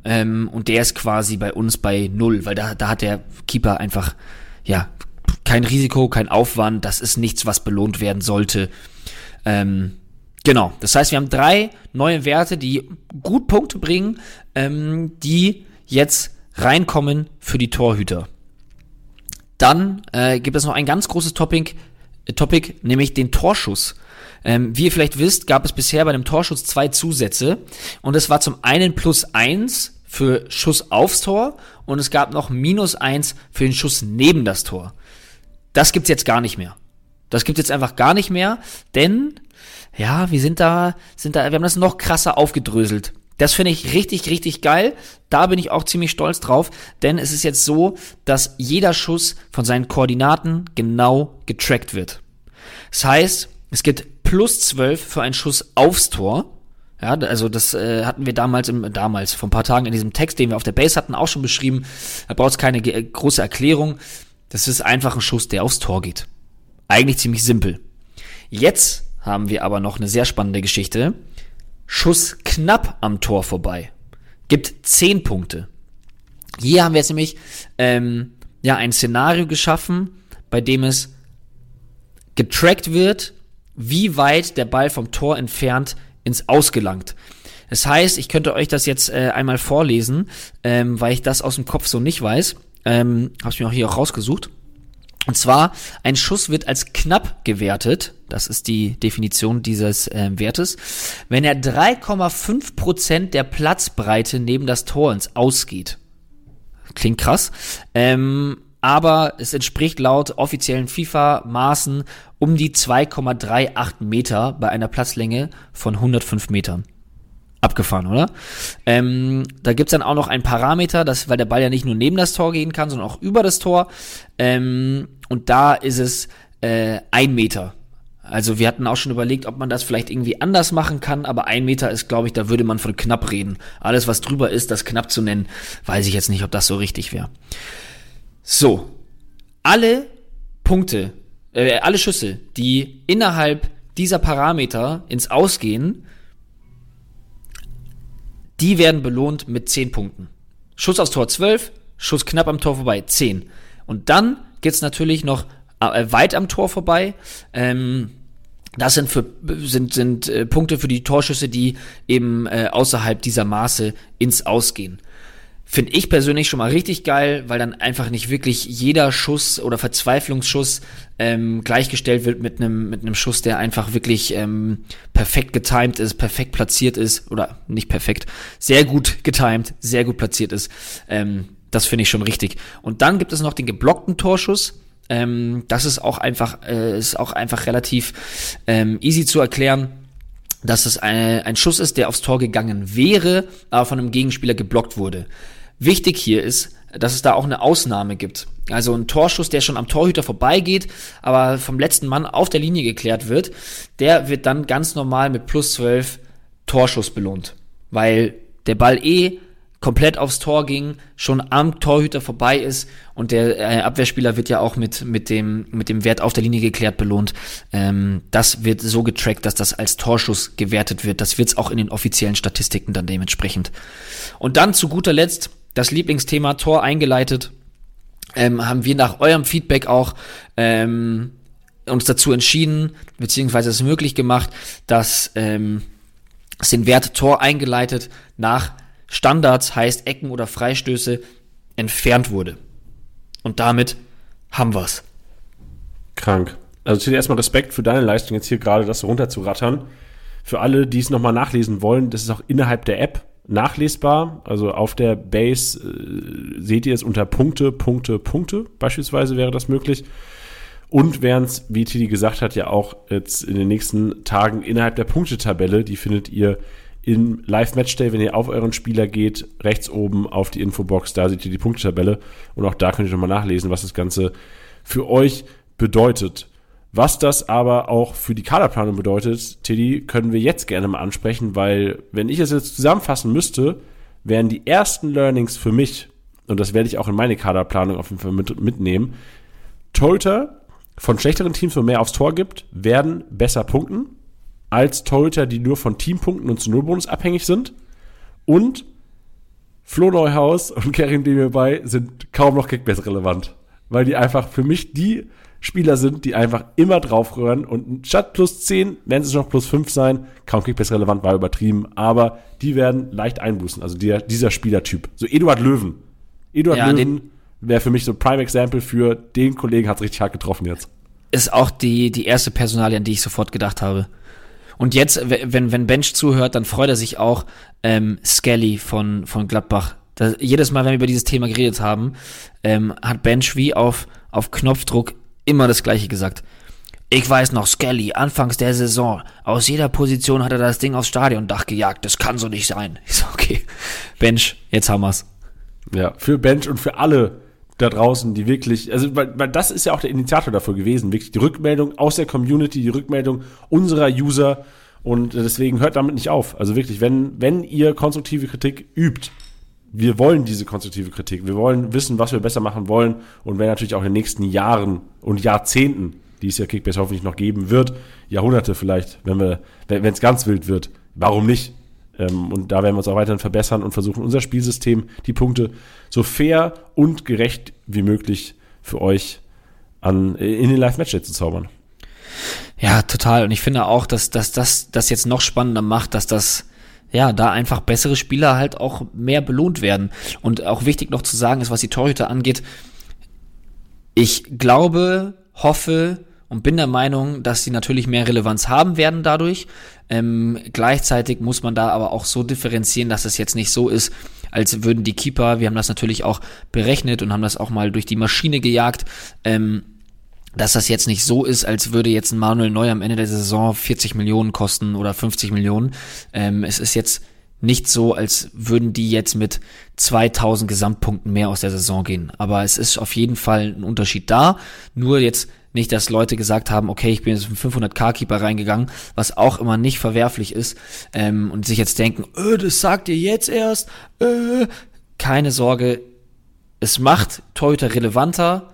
ähm, und der ist quasi bei uns bei null, weil da, da hat der Keeper einfach, ja, kein Risiko, kein Aufwand, das ist nichts, was belohnt werden sollte. Ähm, Genau, das heißt, wir haben drei neue Werte, die gut Punkte bringen, ähm, die jetzt reinkommen für die Torhüter. Dann äh, gibt es noch ein ganz großes Topic, äh, Topic nämlich den Torschuss. Ähm, wie ihr vielleicht wisst, gab es bisher bei dem Torschuss zwei Zusätze und es war zum einen plus eins für Schuss aufs Tor und es gab noch minus eins für den Schuss neben das Tor. Das gibt's jetzt gar nicht mehr. Das gibt's jetzt einfach gar nicht mehr, denn ja, wir sind da, sind da, wir haben das noch krasser aufgedröselt. Das finde ich richtig, richtig geil. Da bin ich auch ziemlich stolz drauf, denn es ist jetzt so, dass jeder Schuss von seinen Koordinaten genau getrackt wird. Das heißt, es gibt plus 12 für einen Schuss aufs Tor. Ja, also das äh, hatten wir damals, im, damals, vor ein paar Tagen in diesem Text, den wir auf der Base hatten, auch schon beschrieben. Da braucht es keine große Erklärung. Das ist einfach ein Schuss, der aufs Tor geht. Eigentlich ziemlich simpel. Jetzt haben wir aber noch eine sehr spannende Geschichte. Schuss knapp am Tor vorbei. Gibt 10 Punkte. Hier haben wir jetzt nämlich ähm, ja, ein Szenario geschaffen, bei dem es getrackt wird, wie weit der Ball vom Tor entfernt ins Ausgelangt. Das heißt, ich könnte euch das jetzt äh, einmal vorlesen, ähm, weil ich das aus dem Kopf so nicht weiß. Ähm, Habe ich mir auch hier auch rausgesucht. Und zwar, ein Schuss wird als knapp gewertet, das ist die Definition dieses äh, Wertes, wenn er 3,5 Prozent der Platzbreite neben das Tor ins Ausgeht. Klingt krass. Ähm, aber es entspricht laut offiziellen FIFA-Maßen um die 2,38 Meter bei einer Platzlänge von 105 Metern. Abgefahren, oder? Ähm, da gibt's dann auch noch ein Parameter, das, weil der Ball ja nicht nur neben das Tor gehen kann, sondern auch über das Tor. Ähm, und da ist es äh, ein Meter. Also wir hatten auch schon überlegt, ob man das vielleicht irgendwie anders machen kann, aber ein Meter ist, glaube ich, da würde man von knapp reden. Alles, was drüber ist, das knapp zu nennen, weiß ich jetzt nicht, ob das so richtig wäre. So, alle Punkte, äh, alle Schüsse, die innerhalb dieser Parameter ins Ausgehen, die werden belohnt mit 10 Punkten. Schuss aufs Tor 12, Schuss knapp am Tor vorbei 10. Und dann geht's natürlich noch äh, weit am Tor vorbei. Ähm, das sind für sind sind äh, Punkte für die Torschüsse, die eben äh, außerhalb dieser Maße ins Ausgehen. Finde ich persönlich schon mal richtig geil, weil dann einfach nicht wirklich jeder Schuss oder Verzweiflungsschuss ähm, gleichgestellt wird mit einem mit einem Schuss, der einfach wirklich ähm, perfekt getimed ist, perfekt platziert ist oder nicht perfekt, sehr gut getimed, sehr gut platziert ist. Ähm, das finde ich schon richtig. Und dann gibt es noch den geblockten Torschuss. Ähm, das ist auch einfach äh, ist auch einfach relativ ähm, easy zu erklären dass es eine, ein Schuss ist, der aufs Tor gegangen wäre, aber von einem Gegenspieler geblockt wurde. Wichtig hier ist, dass es da auch eine Ausnahme gibt. Also ein Torschuss, der schon am Torhüter vorbeigeht, aber vom letzten Mann auf der Linie geklärt wird, der wird dann ganz normal mit plus 12 Torschuss belohnt. Weil der Ball eh komplett aufs Tor ging, schon am Torhüter vorbei ist und der äh, Abwehrspieler wird ja auch mit, mit, dem, mit dem Wert auf der Linie geklärt belohnt. Ähm, das wird so getrackt, dass das als Torschuss gewertet wird. Das wird es auch in den offiziellen Statistiken dann dementsprechend. Und dann zu guter Letzt das Lieblingsthema Tor eingeleitet. Ähm, haben wir nach eurem Feedback auch ähm, uns dazu entschieden, beziehungsweise es möglich gemacht, dass ähm, es den Wert Tor eingeleitet nach Standards, heißt Ecken oder Freistöße, entfernt wurde. Und damit haben wir's. Krank. Also zuerst erstmal Respekt für deine Leistung, jetzt hier gerade das runterzurattern. Für alle, die es nochmal nachlesen wollen, das ist auch innerhalb der App nachlesbar. Also auf der Base äh, seht ihr es unter Punkte, Punkte, Punkte. Beispielsweise wäre das möglich. Und während es, wie Tidi gesagt hat, ja auch jetzt in den nächsten Tagen innerhalb der Punktetabelle, die findet ihr im Live-Matchday, wenn ihr auf euren Spieler geht, rechts oben auf die Infobox, da seht ihr die Punktetabelle und auch da könnt ihr nochmal nachlesen, was das Ganze für euch bedeutet. Was das aber auch für die Kaderplanung bedeutet, Teddy, können wir jetzt gerne mal ansprechen, weil wenn ich es jetzt zusammenfassen müsste, wären die ersten Learnings für mich, und das werde ich auch in meine Kaderplanung auf jeden Fall mit, mitnehmen, Torhüter von schlechteren Teams, wo mehr aufs Tor gibt, werden besser punkten als Torhüter, die nur von Teampunkten und zu Nullbonus abhängig sind. Und Flo Neuhaus und Karim Demirbay sind kaum noch Kickbase relevant, weil die einfach für mich die Spieler sind, die einfach immer draufrühren und statt plus 10 werden es noch plus 5 sein. Kaum Kickbase relevant war übertrieben, aber die werden leicht einbußen. Also der, dieser Spielertyp. So Eduard Löwen. Eduard ja, Löwen wäre für mich so ein Prime Example für den Kollegen, hat es richtig hart getroffen jetzt. Ist auch die, die erste Personalie, an die ich sofort gedacht habe. Und jetzt, wenn, wenn Bench zuhört, dann freut er sich auch ähm, Skelly von, von Gladbach. Das, jedes Mal, wenn wir über dieses Thema geredet haben, ähm, hat Bench wie auf, auf Knopfdruck immer das Gleiche gesagt. Ich weiß noch, Skelly, anfangs der Saison, aus jeder Position hat er das Ding aufs Stadiondach gejagt. Das kann so nicht sein. Ich so, okay, Bench, jetzt haben wir's. Ja, für Bench und für alle da draußen, die wirklich, also weil, weil das ist ja auch der Initiator dafür gewesen, wirklich die Rückmeldung aus der Community, die Rückmeldung unserer User und deswegen hört damit nicht auf. Also wirklich, wenn, wenn ihr konstruktive Kritik übt, wir wollen diese konstruktive Kritik, wir wollen wissen, was wir besser machen wollen und wenn natürlich auch in den nächsten Jahren und Jahrzehnten, die es ja Kickbase hoffentlich noch geben wird, Jahrhunderte vielleicht, wenn wir, wenn es ganz wild wird, warum nicht? Ähm, und da werden wir uns auch weiterhin verbessern und versuchen, unser Spielsystem, die Punkte so fair und gerecht wie möglich für euch an, in den Live-Match zu zaubern. Ja, total. Und ich finde auch, dass, dass das das jetzt noch spannender macht, dass das ja, da einfach bessere Spieler halt auch mehr belohnt werden. Und auch wichtig noch zu sagen ist, was die Torhüter angeht, ich glaube, hoffe, und bin der Meinung, dass sie natürlich mehr Relevanz haben werden dadurch. Ähm, gleichzeitig muss man da aber auch so differenzieren, dass es jetzt nicht so ist, als würden die Keeper, wir haben das natürlich auch berechnet und haben das auch mal durch die Maschine gejagt, ähm, dass das jetzt nicht so ist, als würde jetzt ein Manuel Neu am Ende der Saison 40 Millionen kosten oder 50 Millionen. Ähm, es ist jetzt nicht so, als würden die jetzt mit 2000 Gesamtpunkten mehr aus der Saison gehen. Aber es ist auf jeden Fall ein Unterschied da. Nur jetzt nicht, dass Leute gesagt haben, okay, ich bin jetzt mit 500k-Keeper reingegangen, was auch immer nicht verwerflich ist, ähm, und sich jetzt denken, öh, das sagt ihr jetzt erst, äh. Keine Sorge, es macht Torhüter relevanter,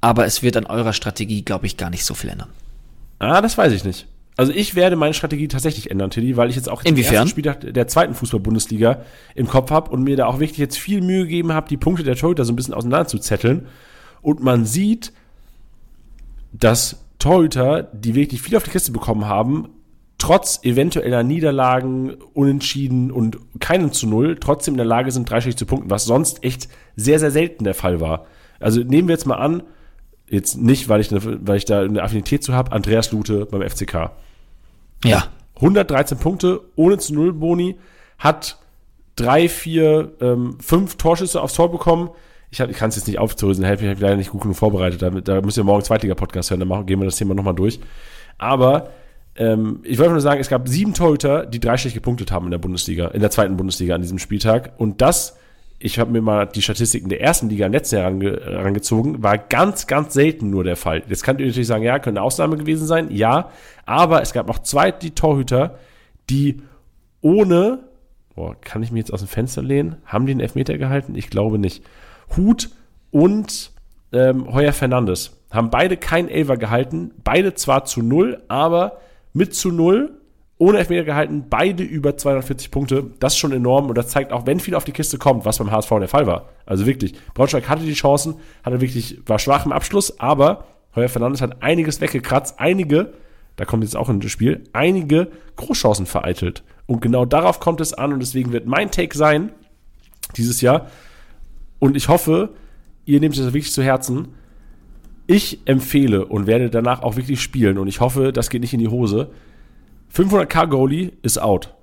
aber es wird an eurer Strategie, glaube ich, gar nicht so viel ändern. Ah, das weiß ich nicht. Also ich werde meine Strategie tatsächlich ändern, Tilly, weil ich jetzt auch Inwiefern? Spieltag der zweiten Fußball-Bundesliga im Kopf habe und mir da auch wirklich jetzt viel Mühe gegeben habe, die Punkte der Torhüter so ein bisschen auseinander zu zetteln. Und man sieht, dass Torhüter, die wirklich viel auf die Kiste bekommen haben, trotz eventueller Niederlagen, Unentschieden und keinem zu Null, trotzdem in der Lage sind, dreistellig zu punkten, was sonst echt sehr, sehr selten der Fall war. Also nehmen wir jetzt mal an, jetzt nicht, weil ich, eine, weil ich da eine Affinität zu habe, Andreas Lute beim FCK. Ja. 113 Punkte, ohne zu Null Boni, hat drei, vier, ähm, fünf Torschüsse aufs Tor bekommen, ich, ich kann es jetzt nicht aufzurüsten, ich habe leider nicht gut genug vorbereitet. Da, da müsst ihr morgen Zweitliga-Podcast hören, dann machen, gehen wir das Thema nochmal durch. Aber ähm, ich wollte nur sagen, es gab sieben Torhüter, die dreistellig gepunktet haben in der Bundesliga, in der zweiten Bundesliga an diesem Spieltag. Und das, ich habe mir mal die Statistiken der ersten Liga im letzten Jahr herangezogen, war ganz, ganz selten nur der Fall. Jetzt könnt ihr natürlich sagen, ja, könnte eine Ausnahme gewesen sein, ja. Aber es gab noch zwei die Torhüter, die ohne boah, kann ich mir jetzt aus dem Fenster lehnen? Haben die einen Elfmeter gehalten? Ich glaube nicht. Hut und ähm, Heuer Fernandes haben beide keinen Elfer gehalten, beide zwar zu null, aber mit zu null, ohne Elfmeter gehalten, beide über 240 Punkte. Das ist schon enorm und das zeigt auch, wenn viel auf die Kiste kommt, was beim HSV der Fall war. Also wirklich, Braunschweig hatte die Chancen, hatte wirklich, war schwach im Abschluss, aber Heuer Fernandes hat einiges weggekratzt, einige, da kommt jetzt auch in das Spiel, einige Großchancen vereitelt. Und genau darauf kommt es an und deswegen wird mein Take sein, dieses Jahr, und ich hoffe, ihr nehmt es wirklich zu Herzen, ich empfehle und werde danach auch wirklich spielen und ich hoffe, das geht nicht in die Hose. 500k Goalie ist out.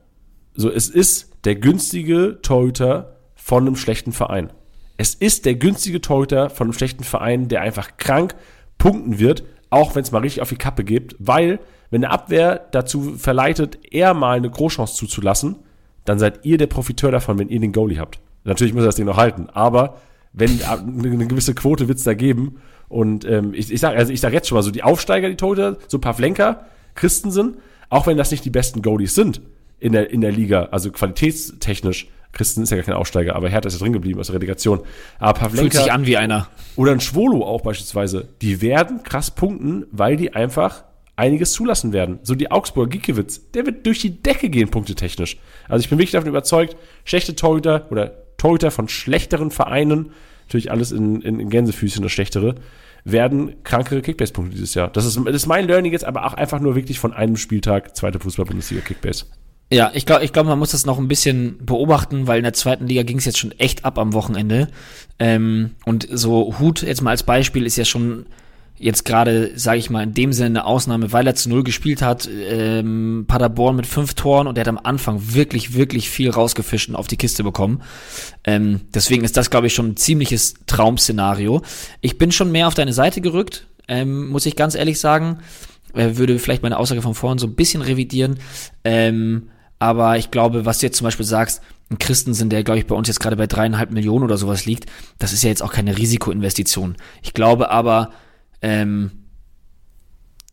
So, es ist der günstige Torhüter von einem schlechten Verein. Es ist der günstige Torhüter von einem schlechten Verein, der einfach krank punkten wird, auch wenn es mal richtig auf die Kappe gibt, weil wenn eine Abwehr dazu verleitet, eher mal eine Großchance zuzulassen, dann seid ihr der Profiteur davon, wenn ihr den Goalie habt. Natürlich muss er das Ding noch halten, aber wenn eine gewisse Quote wird es da geben und ähm, ich, ich sage also ich sag jetzt schon mal so, die Aufsteiger, die Torhüter, so Pavlenka, Christensen, auch wenn das nicht die besten Goalies sind in der, in der Liga, also qualitätstechnisch, Christen ist ja gar kein Aufsteiger, aber Hertha ist ja drin geblieben aus der Relegation. Aber Pavlenka. Fühlt sich an wie einer. Oder ein Schwolo auch beispielsweise. Die werden krass punkten, weil die einfach einiges zulassen werden. So die Augsburger Giekewitz, der wird durch die Decke gehen, punktetechnisch. Also ich bin wirklich davon überzeugt, schlechte Torhüter oder Torhüter von schlechteren Vereinen natürlich alles in, in, in Gänsefüßchen das Schlechtere, werden krankere Kickbase-Punkte dieses Jahr. Das ist, das ist mein Learning jetzt, aber auch einfach nur wirklich von einem Spieltag, zweite Fußball-Bundesliga Kickbase. Ja, ich glaube, ich glaube, man muss das noch ein bisschen beobachten, weil in der zweiten Liga ging es jetzt schon echt ab am Wochenende. Ähm, und so Hut jetzt mal als Beispiel ist ja schon jetzt gerade, sage ich mal, in dem Sinne eine Ausnahme, weil er zu null gespielt hat. Ähm, Paderborn mit fünf Toren und er hat am Anfang wirklich, wirklich viel rausgefischt und auf die Kiste bekommen. Ähm, deswegen ist das, glaube ich, schon ein ziemliches Traum-Szenario. Ich bin schon mehr auf deine Seite gerückt, ähm, muss ich ganz ehrlich sagen. Äh, würde vielleicht meine Aussage von vorhin so ein bisschen revidieren. Ähm, aber ich glaube, was du jetzt zum Beispiel sagst, ein Christensen, der, glaube ich, bei uns jetzt gerade bei dreieinhalb Millionen oder sowas liegt, das ist ja jetzt auch keine Risikoinvestition. Ich glaube aber, ähm,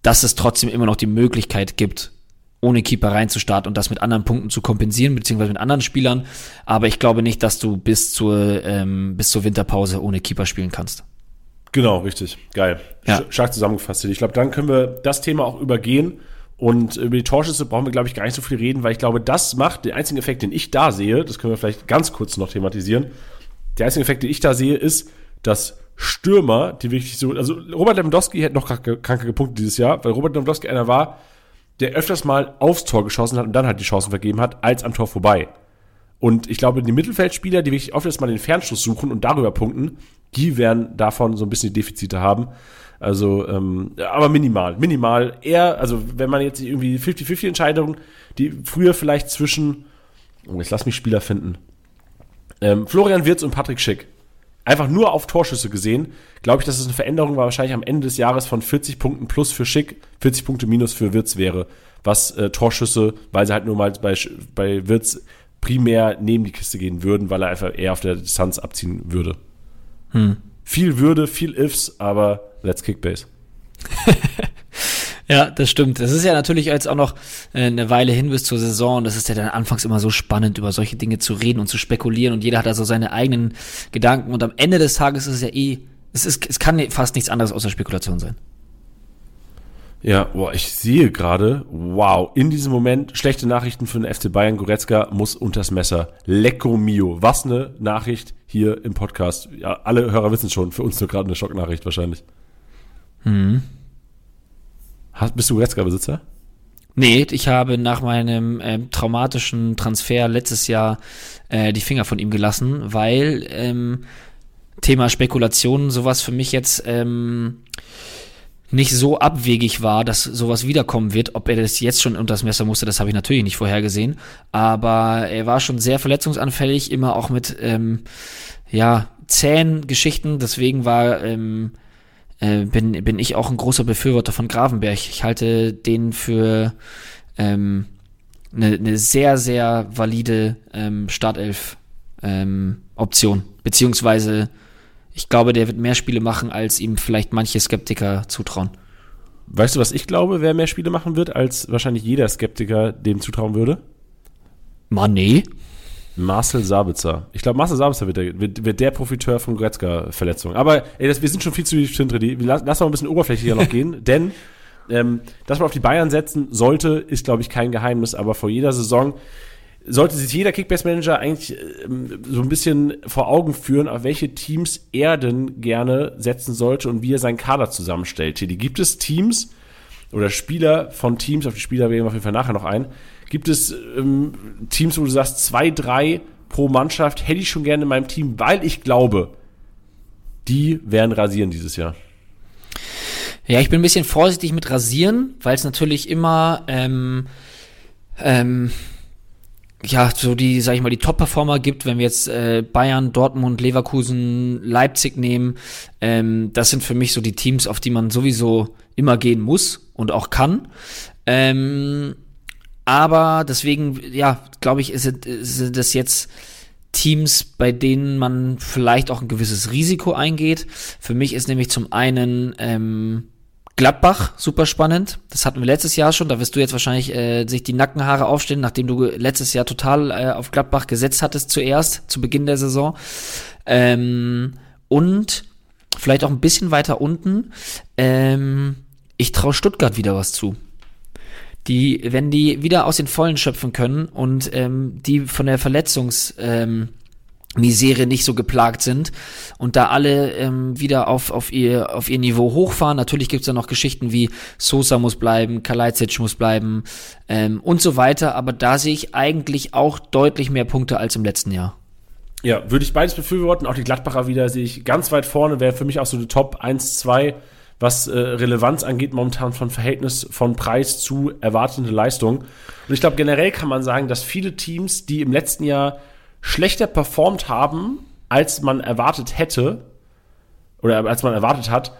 dass es trotzdem immer noch die Möglichkeit gibt, ohne Keeper reinzustarten und das mit anderen Punkten zu kompensieren, beziehungsweise mit anderen Spielern. Aber ich glaube nicht, dass du bis zur, ähm, bis zur Winterpause ohne Keeper spielen kannst. Genau, richtig. Geil. Ja. Stark zusammengefasst. Ich glaube, dann können wir das Thema auch übergehen. Und über die Torschüsse brauchen wir, glaube ich, gar nicht so viel reden, weil ich glaube, das macht den einzigen Effekt, den ich da sehe, das können wir vielleicht ganz kurz noch thematisieren. Der einzige Effekt, den ich da sehe, ist, dass Stürmer, die wirklich so, also Robert Lewandowski hätte noch kranke, gepunktet dieses Jahr, weil Robert Lewandowski einer war, der öfters mal aufs Tor geschossen hat und dann halt die Chancen vergeben hat, als am Tor vorbei. Und ich glaube, die Mittelfeldspieler, die wirklich oft mal den Fernschuss suchen und darüber punkten, die werden davon so ein bisschen die Defizite haben. Also, ähm, aber minimal, minimal. Eher, also wenn man jetzt irgendwie 50-50 Entscheidungen, die früher vielleicht zwischen, oh, jetzt lass mich Spieler finden. Ähm, Florian Wirz und Patrick Schick einfach nur auf Torschüsse gesehen, glaube ich, dass es eine Veränderung war, wahrscheinlich am Ende des Jahres von 40 Punkten plus für Schick, 40 Punkte minus für Wirtz wäre, was äh, Torschüsse, weil sie halt nur mal bei, bei Wirtz primär neben die Kiste gehen würden, weil er einfach eher auf der Distanz abziehen würde. Hm. Viel Würde, viel Ifs, aber let's kick base. [LAUGHS] Ja, das stimmt. Das ist ja natürlich jetzt auch noch äh, eine Weile hin bis zur Saison. Das ist ja dann anfangs immer so spannend, über solche Dinge zu reden und zu spekulieren. Und jeder hat da so seine eigenen Gedanken. Und am Ende des Tages ist es ja eh, es, ist, es kann fast nichts anderes außer Spekulation sein. Ja, boah, ich sehe gerade, wow, in diesem Moment schlechte Nachrichten für den FC Bayern. Goretzka muss unters Messer. Lecco mio. Was eine Nachricht hier im Podcast. Ja, alle Hörer wissen schon, für uns nur gerade eine Schocknachricht wahrscheinlich. Hm. Hast, bist du Goretzka-Besitzer? Nee, ich habe nach meinem äh, traumatischen Transfer letztes Jahr äh, die Finger von ihm gelassen, weil ähm, Thema Spekulationen sowas für mich jetzt ähm, nicht so abwegig war, dass sowas wiederkommen wird. Ob er das jetzt schon unter das Messer musste, das habe ich natürlich nicht vorhergesehen. Aber er war schon sehr verletzungsanfällig, immer auch mit ähm, ja, zähen Geschichten. Deswegen war ähm, äh, bin, bin ich auch ein großer Befürworter von Gravenberg. Ich halte den für ähm, eine, eine sehr, sehr valide ähm, Startelf-Option. Ähm, Beziehungsweise, ich glaube, der wird mehr Spiele machen, als ihm vielleicht manche Skeptiker zutrauen. Weißt du, was ich glaube, wer mehr Spiele machen wird, als wahrscheinlich jeder Skeptiker dem zutrauen würde? Mané? Marcel Sabitzer. Ich glaube, Marcel Sabitzer wird der, wird, wird der Profiteur von Goretzka-Verletzung. Aber ey, das, wir sind schon viel zu tief drin. Lass, lass mal ein bisschen oberflächlicher noch gehen, [LAUGHS] denn ähm, dass man auf die Bayern setzen sollte, ist, glaube ich, kein Geheimnis. Aber vor jeder Saison sollte sich jeder Kickbase-Manager eigentlich ähm, so ein bisschen vor Augen führen, auf welche Teams er denn gerne setzen sollte und wie er seinen Kader zusammenstellt. Hier gibt es Teams oder Spieler von Teams, auf die Spieler wählen wir auf jeden Fall nachher noch ein, gibt es ähm, Teams, wo du sagst, zwei, drei pro Mannschaft hätte ich schon gerne in meinem Team, weil ich glaube, die werden rasieren dieses Jahr. Ja, ich bin ein bisschen vorsichtig mit rasieren, weil es natürlich immer ähm, ähm, ja, so die, sag ich mal, die Top-Performer gibt, wenn wir jetzt äh, Bayern, Dortmund, Leverkusen, Leipzig nehmen, ähm, das sind für mich so die Teams, auf die man sowieso immer gehen muss und auch kann. Ähm, aber deswegen, ja, glaube ich, ist, ist das jetzt Teams, bei denen man vielleicht auch ein gewisses Risiko eingeht. Für mich ist nämlich zum einen ähm, Gladbach, super spannend. Das hatten wir letztes Jahr schon. Da wirst du jetzt wahrscheinlich äh, sich die Nackenhaare aufstellen, nachdem du letztes Jahr total äh, auf Gladbach gesetzt hattest zuerst, zu Beginn der Saison. Ähm, und vielleicht auch ein bisschen weiter unten. Ähm, ich traue Stuttgart wieder was zu. Die, wenn die wieder aus den Vollen schöpfen können und ähm, die von der Verletzungs ähm, Misere nicht so geplagt sind und da alle ähm, wieder auf, auf, ihr, auf ihr Niveau hochfahren. Natürlich gibt's da noch Geschichten wie Sosa muss bleiben, Kalajdzic muss bleiben ähm, und so weiter, aber da sehe ich eigentlich auch deutlich mehr Punkte als im letzten Jahr. Ja, würde ich beides befürworten. Auch die Gladbacher wieder sehe ich ganz weit vorne, wäre für mich auch so die Top 1, 2, was äh, Relevanz angeht, momentan von Verhältnis von Preis zu erwartende Leistung. Und ich glaube, generell kann man sagen, dass viele Teams, die im letzten Jahr schlechter performt haben, als man erwartet hätte, oder als man erwartet hat,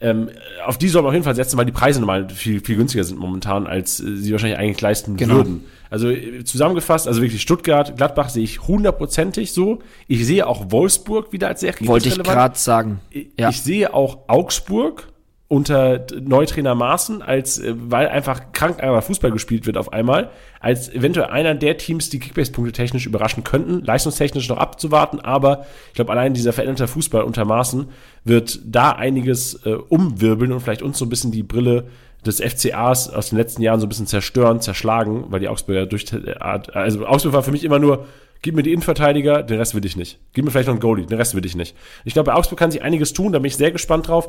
ähm, auf die soll man auf jeden Fall setzen, weil die Preise normal viel, viel günstiger sind momentan, als äh, sie wahrscheinlich eigentlich leisten genau. würden. Also äh, zusammengefasst, also wirklich Stuttgart, Gladbach sehe ich hundertprozentig so. Ich sehe auch Wolfsburg wieder als sehr Wollte ich gerade sagen. Ja. Ich sehe auch Augsburg unter Neutrainer Maaßen, als äh, weil einfach krank einmal Fußball gespielt wird auf einmal, als eventuell einer der Teams, die Kickbase-Punkte technisch überraschen könnten, leistungstechnisch noch abzuwarten, aber ich glaube, allein dieser veränderte Fußball unter Maaßen wird da einiges äh, umwirbeln und vielleicht uns so ein bisschen die Brille des FCAs aus den letzten Jahren so ein bisschen zerstören, zerschlagen, weil die Augsburger durch, äh, also Augsburg war für mich immer nur, gib mir die Innenverteidiger, den Rest will ich nicht. Gib mir vielleicht noch einen Goalie, den Rest will ich nicht. Ich glaube, bei Augsburg kann sich einiges tun, da bin ich sehr gespannt drauf.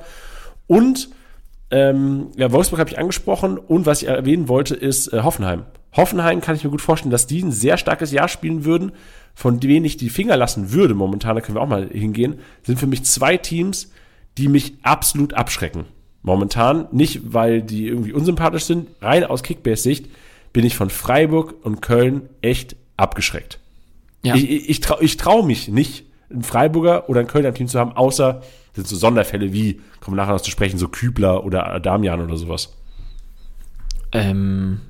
Und ähm, ja, Wolfsburg habe ich angesprochen und was ich erwähnen wollte, ist äh, Hoffenheim. Hoffenheim kann ich mir gut vorstellen, dass die ein sehr starkes Jahr spielen würden, von denen ich die Finger lassen würde momentan, da können wir auch mal hingehen, sind für mich zwei Teams, die mich absolut abschrecken. Momentan nicht, weil die irgendwie unsympathisch sind, rein aus Kickbase-Sicht bin ich von Freiburg und Köln echt abgeschreckt. Ja. Ich, ich, ich traue ich trau mich nicht, einen Freiburger oder einen Kölner Team zu haben, außer sind so Sonderfälle wie, kommen wir nachher noch zu sprechen, so Kübler oder Damian oder sowas. Ähm.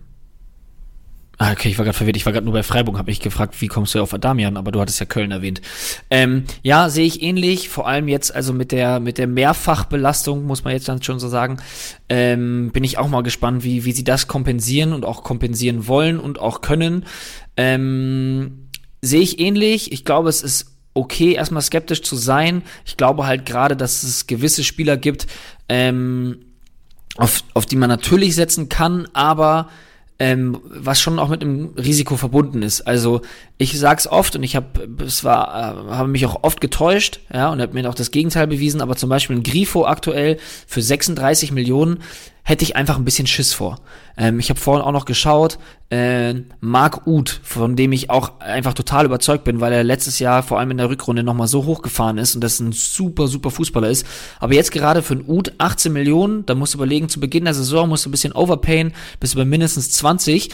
Ah, okay, ich war gerade verwirrt. Ich war gerade nur bei Freiburg, habe ich gefragt, wie kommst du auf Adamian, aber du hattest ja Köln erwähnt. Ähm, ja, sehe ich ähnlich, vor allem jetzt also mit der mit der Mehrfachbelastung, muss man jetzt dann schon so sagen, ähm, bin ich auch mal gespannt, wie wie sie das kompensieren und auch kompensieren wollen und auch können. Ähm, sehe ich ähnlich. Ich glaube, es ist okay, erstmal skeptisch zu sein. Ich glaube halt gerade, dass es gewisse Spieler gibt, ähm, auf, auf die man natürlich setzen kann, aber ähm, was schon auch mit einem Risiko verbunden ist. Also ich sag's oft und ich habe es war äh, habe mich auch oft getäuscht, ja, und habe mir auch das Gegenteil bewiesen, aber zum Beispiel ein Grifo aktuell für 36 Millionen hätte ich einfach ein bisschen Schiss vor. Ähm, ich habe vorhin auch noch geschaut, äh, Marc Uth, von dem ich auch einfach total überzeugt bin, weil er letztes Jahr vor allem in der Rückrunde nochmal so hochgefahren ist und das ein super, super Fußballer ist. Aber jetzt gerade für einen Uth 18 Millionen, da musst du überlegen, zu Beginn der Saison musst du ein bisschen overpayen, bist du bei mindestens 20.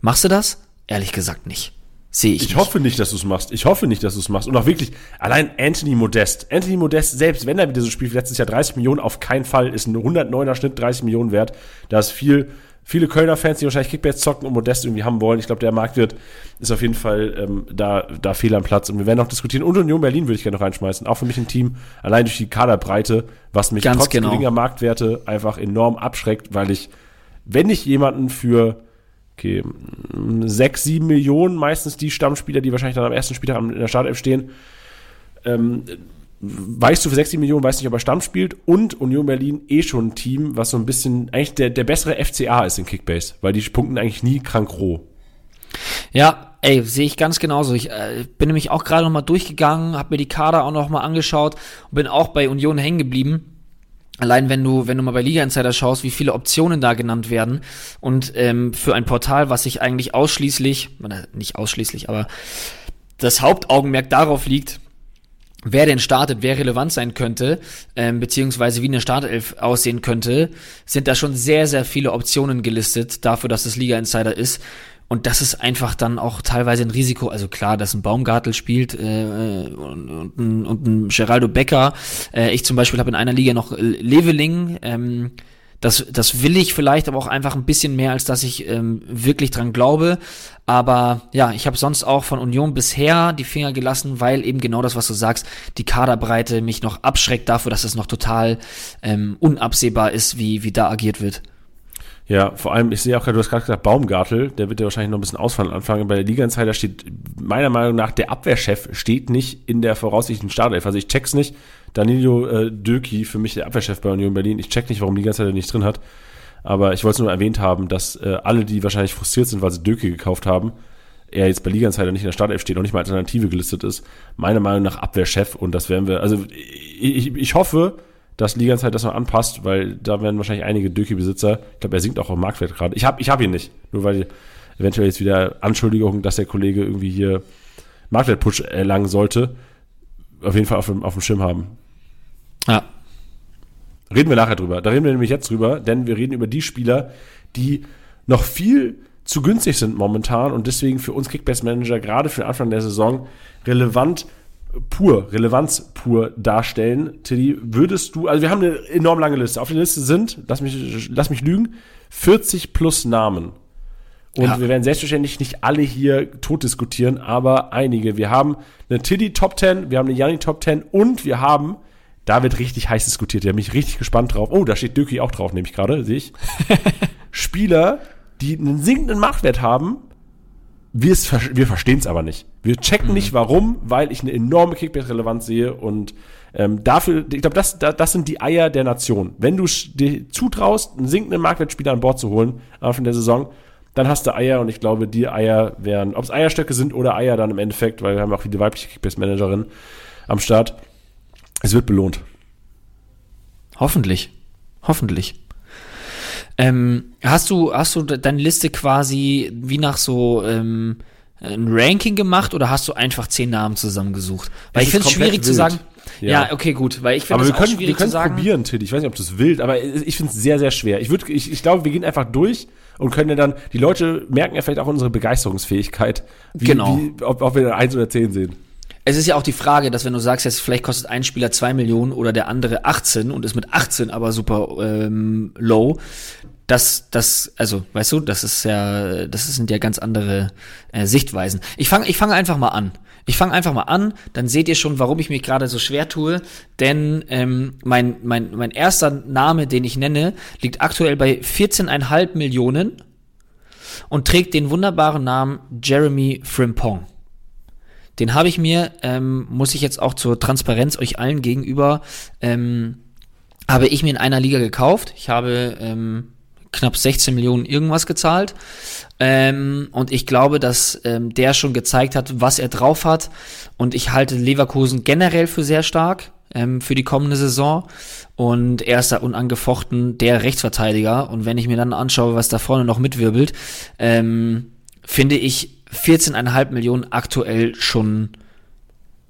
Machst du das? Ehrlich gesagt nicht. Sehe ich. Ich nicht. hoffe nicht, dass du es machst. Ich hoffe nicht, dass du es machst. Und auch wirklich, allein Anthony Modest. Anthony Modest, selbst wenn er wieder so spielt wie letztes Jahr 30 Millionen, auf keinen Fall ist ein 109er Schnitt 30 Millionen wert. Da ist viel, viele Kölner Fans, die wahrscheinlich Kickbacks zocken und Modest irgendwie haben wollen. Ich glaube, der Marktwert ist auf jeden Fall ähm, da, da fehl am Platz. Und wir werden noch diskutieren. Und Union Berlin würde ich gerne noch reinschmeißen. Auch für mich ein Team, allein durch die Kaderbreite, was mich Ganz trotz genau. geringer Marktwerte einfach enorm abschreckt, weil ich, wenn ich jemanden für okay, sechs, sieben Millionen, meistens die Stammspieler, die wahrscheinlich dann am ersten Spieltag in der Startelf stehen. Ähm, weißt du für 60 Millionen, weißt nicht, ob er Stamm spielt und Union Berlin eh schon ein Team, was so ein bisschen eigentlich der, der bessere FCA ist in Kickbase, weil die punkten eigentlich nie krank roh. Ja, ey, sehe ich ganz genauso. Ich äh, bin nämlich auch gerade nochmal durchgegangen, habe mir die Kader auch nochmal angeschaut und bin auch bei Union hängen geblieben. Allein wenn du, wenn du mal bei Liga Insider schaust, wie viele Optionen da genannt werden und ähm, für ein Portal, was sich eigentlich ausschließlich, nicht ausschließlich, aber das Hauptaugenmerk darauf liegt, wer denn startet, wer relevant sein könnte, ähm, beziehungsweise wie eine Startelf aussehen könnte, sind da schon sehr, sehr viele Optionen gelistet dafür, dass es Liga Insider ist. Und das ist einfach dann auch teilweise ein Risiko. Also klar, dass ein Baumgartel spielt äh, und, und, ein, und ein Geraldo Becker. Äh, ich zum Beispiel habe in einer Liga noch Leveling. Ähm, das, das will ich vielleicht, aber auch einfach ein bisschen mehr, als dass ich ähm, wirklich dran glaube. Aber ja, ich habe sonst auch von Union bisher die Finger gelassen, weil eben genau das, was du sagst, die Kaderbreite mich noch abschreckt dafür, dass es noch total ähm, unabsehbar ist, wie, wie da agiert wird. Ja, vor allem, ich sehe auch gerade, du hast gerade gesagt, Baumgartel, der wird ja wahrscheinlich noch ein bisschen ausfallen anfangen. Bei der Liga Insider steht, meiner Meinung nach, der Abwehrchef steht nicht in der voraussichtlichen Startelf. Also ich check's nicht. Danilo äh, Döki, für mich der Abwehrchef bei Union Berlin. Ich check nicht, warum Liga Insider nicht drin hat. Aber ich wollte es nur erwähnt haben, dass äh, alle, die wahrscheinlich frustriert sind, weil sie Döki gekauft haben, er jetzt bei Liga Insider nicht in der Startelf steht und nicht mal Alternative gelistet ist, meiner Meinung nach Abwehrchef. Und das werden wir, also ich, ich hoffe, dass Liganzeit das noch anpasst, weil da werden wahrscheinlich einige Döki-Besitzer, ich glaube, er sinkt auch im Marktwert gerade. Ich habe ich hab ihn nicht, nur weil eventuell jetzt wieder Anschuldigungen, dass der Kollege irgendwie hier Marktwertputsch erlangen sollte, auf jeden Fall auf dem, auf dem Schirm haben. Ja. Reden wir nachher drüber. Da reden wir nämlich jetzt drüber, denn wir reden über die Spieler, die noch viel zu günstig sind momentan und deswegen für uns Kickbase-Manager gerade für den Anfang der Saison relevant pur, Relevanz pur darstellen. Tilly, würdest du, also wir haben eine enorm lange Liste. Auf der Liste sind, lass mich, lass mich lügen, 40 plus Namen. Und ja. wir werden selbstverständlich nicht alle hier tot diskutieren, aber einige. Wir haben eine Tiddy Top 10, wir haben eine Janni Top 10 und wir haben, da wird richtig heiß diskutiert, da bin ich richtig gespannt drauf. Oh, da steht Döki auch drauf, nehme ich gerade, sehe ich. [LAUGHS] Spieler, die einen sinkenden Marktwert haben, wir, wir verstehen es aber nicht. Wir checken mhm. nicht, warum, weil ich eine enorme Kickback-Relevanz sehe und ähm, dafür, ich glaube, das, das sind die Eier der Nation. Wenn du dir zutraust, einen sinkenden Marktwertspieler an Bord zu holen am Anfang der Saison, dann hast du Eier und ich glaube, die Eier wären, ob es Eierstöcke sind oder Eier dann im Endeffekt, weil wir haben auch viele weibliche Kickbase-Managerin am Start. Es wird belohnt. Hoffentlich. Hoffentlich. Ähm, hast du, hast du deine Liste quasi wie nach so ähm, ein Ranking gemacht oder hast du einfach zehn Namen zusammengesucht? Weil es ich finde es schwierig wild. zu sagen. Ja. ja. okay, gut, weil ich finde es können, schwierig wir zu sagen. probieren, Tilly. Ich weiß nicht, ob du es willst, aber ich finde es sehr, sehr schwer. Ich würde, ich, ich glaube, wir gehen einfach durch und können ja dann, die Leute merken ja vielleicht auch unsere Begeisterungsfähigkeit, wie, genau. wie, ob, ob wir dann eins oder zehn sehen. Es ist ja auch die Frage, dass wenn du sagst, jetzt vielleicht kostet ein Spieler zwei Millionen oder der andere 18 und ist mit 18 aber super ähm, low, das, das, also, weißt du, das ist ja, das sind ja ganz andere äh, Sichtweisen. Ich fange ich fange einfach mal an. Ich fange einfach mal an, dann seht ihr schon, warum ich mich gerade so schwer tue. Denn ähm, mein, mein, mein erster Name, den ich nenne, liegt aktuell bei 14,5 Millionen und trägt den wunderbaren Namen Jeremy Frimpong. Den habe ich mir, ähm, muss ich jetzt auch zur Transparenz euch allen gegenüber, ähm, habe ich mir in einer Liga gekauft. Ich habe ähm, knapp 16 Millionen irgendwas gezahlt. Ähm, und ich glaube, dass ähm, der schon gezeigt hat, was er drauf hat. Und ich halte Leverkusen generell für sehr stark ähm, für die kommende Saison. Und er ist da unangefochten der Rechtsverteidiger. Und wenn ich mir dann anschaue, was da vorne noch mitwirbelt, ähm, finde ich 14,5 Millionen aktuell schon,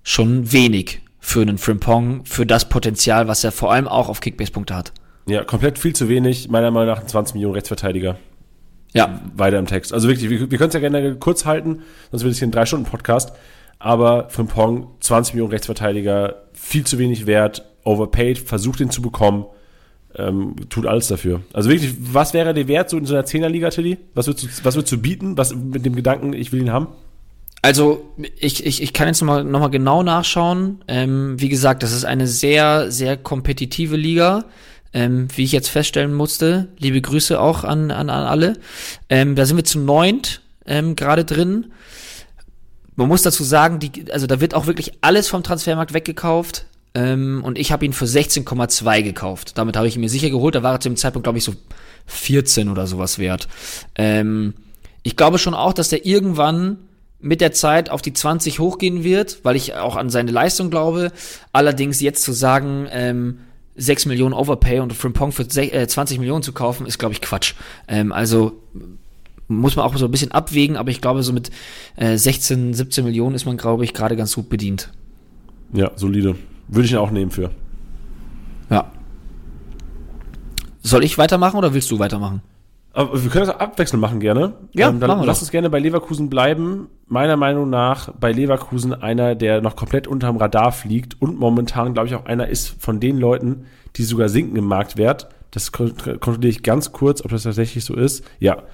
schon wenig für einen Frimpong, für das Potenzial, was er vor allem auch auf Kickbase-Punkte hat. Ja, komplett viel zu wenig. Meiner Meinung nach ein 20 Millionen Rechtsverteidiger. Ja. Weiter im Text. Also wirklich, wir, wir können es ja gerne kurz halten, sonst wird es hier ein 3-Stunden-Podcast. Aber Frimpong, 20 Millionen Rechtsverteidiger, viel zu wenig wert, overpaid, versucht ihn zu bekommen, ähm, tut alles dafür. Also wirklich, was wäre der Wert so in so einer 10er-Liga, Tilly? Was würdest du, was würdest du bieten? Was mit dem Gedanken, ich will ihn haben? Also ich, ich, ich kann jetzt nochmal noch mal genau nachschauen. Ähm, wie gesagt, das ist eine sehr, sehr kompetitive Liga. ähm, wie ich jetzt feststellen musste. Liebe Grüße auch an, an, an alle. Ähm, da sind wir zu neunt ähm, gerade drin. Man muss dazu sagen, die, also da wird auch wirklich alles vom Transfermarkt weggekauft. Ähm, und ich habe ihn für 16,2 gekauft. Damit habe ich ihn mir sicher geholt. Da war er zu dem Zeitpunkt, glaube ich, so 14 oder sowas wert. Ähm, ich glaube schon auch, dass der irgendwann mit der Zeit auf die 20 hochgehen wird, weil ich auch an seine Leistung glaube. Allerdings jetzt zu sagen, ähm, 6 Millionen Overpay und Frimpong für 20 äh, Millionen zu kaufen, ist, glaube ich, Quatsch. Ähm, also muss man auch so ein bisschen abwägen, aber ich glaube, so mit äh, 16, 17 Millionen ist man, glaube ich, gerade ganz gut bedient. Ja, solide. Würde ich ihn auch nehmen für. Ja. Soll ich weitermachen oder willst du weitermachen? Aber wir können das abwechselnd machen gerne. Ja, ähm, dann lass uns gerne bei Leverkusen bleiben. Meiner Meinung nach bei Leverkusen einer, der noch komplett unterm Radar fliegt und momentan, glaube ich, auch einer ist von den Leuten, die sogar sinken im Marktwert. Das kontrolliere ich ganz kurz, ob das tatsächlich so ist. Ja.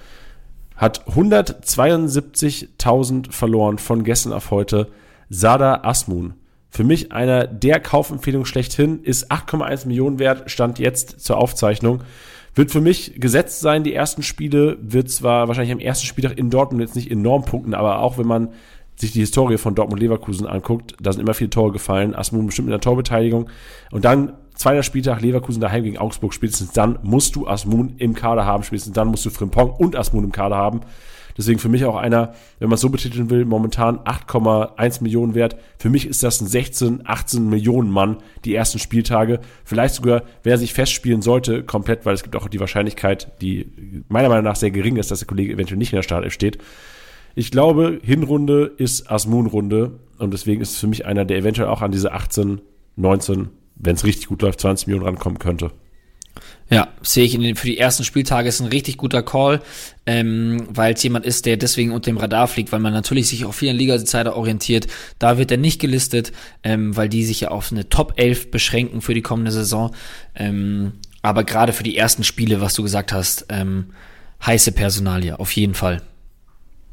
Hat 172.000 verloren von gestern auf heute. Sada Asmun. Für mich einer der Kaufempfehlungen schlechthin, ist 8,1 Millionen wert, stand jetzt zur Aufzeichnung. Wird für mich gesetzt sein, die ersten Spiele, wird zwar wahrscheinlich am ersten Spieltag in Dortmund jetzt nicht enorm punkten, aber auch wenn man sich die Historie von Dortmund Leverkusen anguckt, da sind immer viele Tore gefallen, Asmun bestimmt in der Torbeteiligung und dann zweiter Spieltag Leverkusen daheim gegen Augsburg, spätestens dann musst du Asmun im Kader haben, spätestens dann musst du Frimpong und Asmun im Kader haben. Deswegen für mich auch einer, wenn man es so betiteln will, momentan 8,1 Millionen wert. Für mich ist das ein 16, 18 Millionen Mann, die ersten Spieltage. Vielleicht sogar, wer sich festspielen sollte, komplett, weil es gibt auch die Wahrscheinlichkeit, die meiner Meinung nach sehr gering ist, dass der Kollege eventuell nicht in der Startelf steht. Ich glaube, Hinrunde ist Asmun-Runde und deswegen ist es für mich einer, der eventuell auch an diese 18, 19, wenn es richtig gut läuft, 20 Millionen rankommen könnte. Ja, sehe ich in den, für die ersten Spieltage ist ein richtig guter Call, ähm, weil es jemand ist, der deswegen unter dem Radar fliegt, weil man natürlich sich auf vielen Liga-Zeiter orientiert. Da wird er nicht gelistet, ähm, weil die sich ja auf eine Top 11 beschränken für die kommende Saison. Ähm, aber gerade für die ersten Spiele, was du gesagt hast, ähm, heiße Personalie, auf jeden Fall.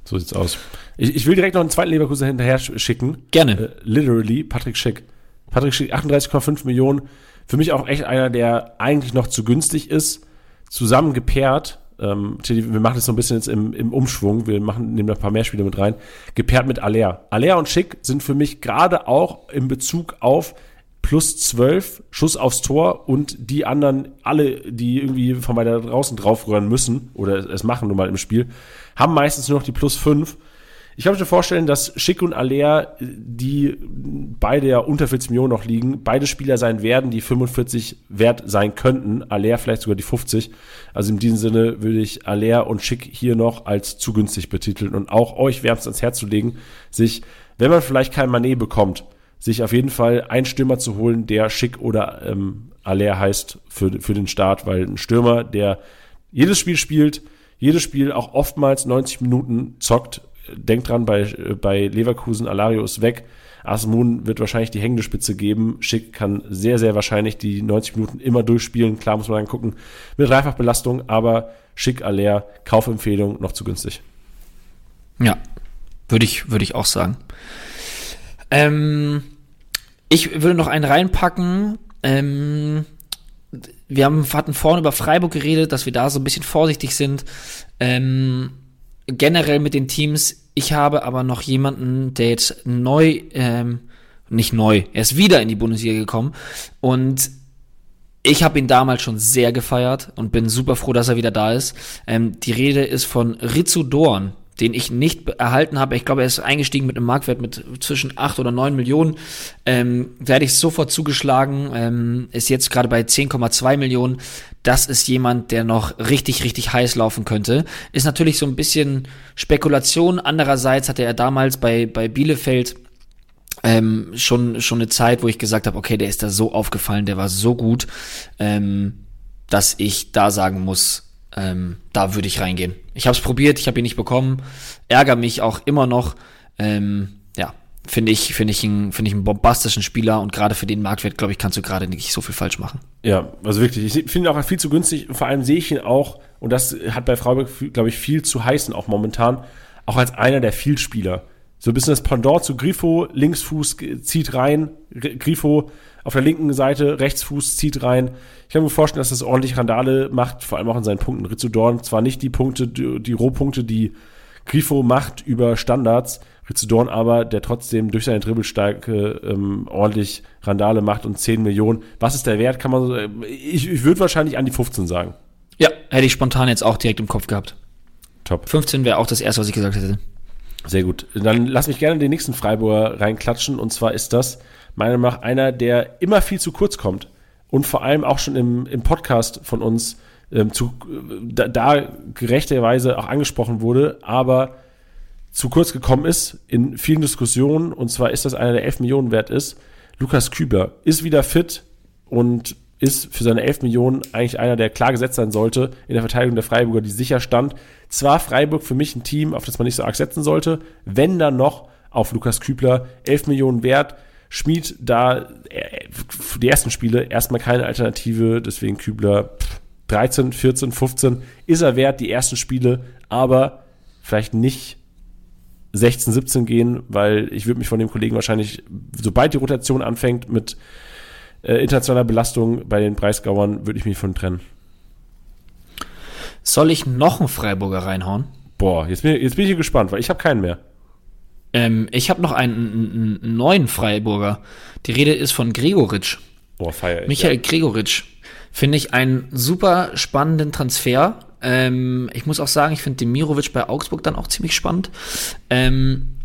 So sieht's aus. Ich, ich will direkt noch einen zweiten Leverkusen hinterher schicken. Gerne. Äh, literally, Patrick Schick. Patrick Schick, 38,5 Millionen für mich auch echt einer, der eigentlich noch zu günstig ist. Zusammen gepaart, ähm, wir machen das so ein bisschen jetzt im, im Umschwung, wir machen, nehmen da ein paar mehr Spiele mit rein, gepaart mit Aller. Aller und Schick sind für mich gerade auch in Bezug auf plus 12 Schuss aufs Tor und die anderen, alle, die irgendwie von weiter draußen draufrühren müssen oder es machen nun mal im Spiel, haben meistens nur noch die plus 5 ich kann mir vorstellen, dass Schick und Aller, die beide ja unter 40 Millionen noch liegen, beide Spieler sein werden, die 45 wert sein könnten. Aller vielleicht sogar die 50. Also in diesem Sinne würde ich Aller und Schick hier noch als zu günstig betiteln und auch euch wärmst ans Herz zu legen, sich, wenn man vielleicht kein Manet bekommt, sich auf jeden Fall einen Stürmer zu holen, der Schick oder ähm, Aller heißt für, für den Start, weil ein Stürmer, der jedes Spiel spielt, jedes Spiel auch oftmals 90 Minuten zockt, denkt dran, bei, bei Leverkusen, Alario ist weg. Asmun wird wahrscheinlich die hängende Spitze geben. Schick kann sehr, sehr wahrscheinlich die 90 Minuten immer durchspielen. Klar muss man dann gucken mit Dreifachbelastung, aber Schick, Aller, Kaufempfehlung noch zu günstig. Ja, würde ich, würde ich auch sagen. Ähm, ich würde noch einen reinpacken. Ähm, wir haben, hatten vorhin über Freiburg geredet, dass wir da so ein bisschen vorsichtig sind. Ähm, generell mit den Teams. Ich habe aber noch jemanden, der jetzt neu, ähm, nicht neu, er ist wieder in die Bundesliga gekommen und ich habe ihn damals schon sehr gefeiert und bin super froh, dass er wieder da ist. Ähm, die Rede ist von Ritsu Dorn den ich nicht erhalten habe. Ich glaube, er ist eingestiegen mit einem Marktwert mit zwischen 8 oder 9 Millionen. Ähm, werde ich sofort zugeschlagen. Ähm, ist jetzt gerade bei 10,2 Millionen. Das ist jemand, der noch richtig, richtig heiß laufen könnte. Ist natürlich so ein bisschen Spekulation. Andererseits hatte er damals bei, bei Bielefeld ähm, schon, schon eine Zeit, wo ich gesagt habe, okay, der ist da so aufgefallen, der war so gut, ähm, dass ich da sagen muss, ähm, da würde ich reingehen. Ich habe es probiert, ich habe ihn nicht bekommen, ärgere mich auch immer noch. Ähm, finde ich, finde ich, einen, finde ich einen bombastischen Spieler und gerade für den Marktwert, glaube ich, kannst du gerade nicht so viel falsch machen. Ja, also wirklich, ich finde ihn auch viel zu günstig. Vor allem sehe ich ihn auch, und das hat bei Freiburg, glaube ich, viel zu heißen, auch momentan, auch als einer der Vielspieler. So ein bisschen das Pendant zu Grifo, Linksfuß zieht rein, Grifo auf der linken Seite, Rechtsfuß zieht rein. Ich kann mir vorstellen, dass das ordentlich Randale macht, vor allem auch in seinen Punkten. Rizzo Dorn zwar nicht die Punkte, die Rohpunkte, die Grifo macht über Standards, Rizzo Dorn aber, der trotzdem durch seine Dribbelstärke ähm, ordentlich Randale macht und 10 Millionen. Was ist der Wert? Kann man so, ich, ich würde wahrscheinlich an die 15 sagen. Ja, hätte ich spontan jetzt auch direkt im Kopf gehabt. Top. 15 wäre auch das erste, was ich gesagt hätte. Sehr gut. Dann lass mich gerne den nächsten Freiburger reinklatschen. Und zwar ist das meiner Meinung nach einer, der immer viel zu kurz kommt. Und vor allem auch schon im, im Podcast von uns ähm, zu, da, da gerechterweise auch angesprochen wurde, aber zu kurz gekommen ist in vielen Diskussionen. Und zwar ist das einer, der 11 Millionen wert ist. Lukas Küber ist wieder fit und ist für seine 11 Millionen eigentlich einer, der klar gesetzt sein sollte in der Verteidigung der Freiburger, die sicher stand. Zwar Freiburg für mich ein Team, auf das man nicht so arg setzen sollte, wenn dann noch auf Lukas Kübler 11 Millionen wert. Schmied da äh, die ersten Spiele erstmal keine Alternative, deswegen Kübler 13, 14, 15 ist er wert, die ersten Spiele, aber vielleicht nicht 16, 17 gehen, weil ich würde mich von dem Kollegen wahrscheinlich, sobald die Rotation anfängt mit äh, internationaler Belastung bei den Preisgauern, würde ich mich von trennen. Soll ich noch einen Freiburger reinhauen? Boah, jetzt bin, jetzt bin ich hier gespannt, weil ich habe keinen mehr. Ähm, ich habe noch einen, einen, einen, neuen Freiburger. Die Rede ist von Gregoritsch. Boah, feier ich. Michael ja. Gregoritsch. Finde ich einen super spannenden Transfer. Ähm, ich muss auch sagen, ich finde Demirovic bei Augsburg dann auch ziemlich spannend. Ähm,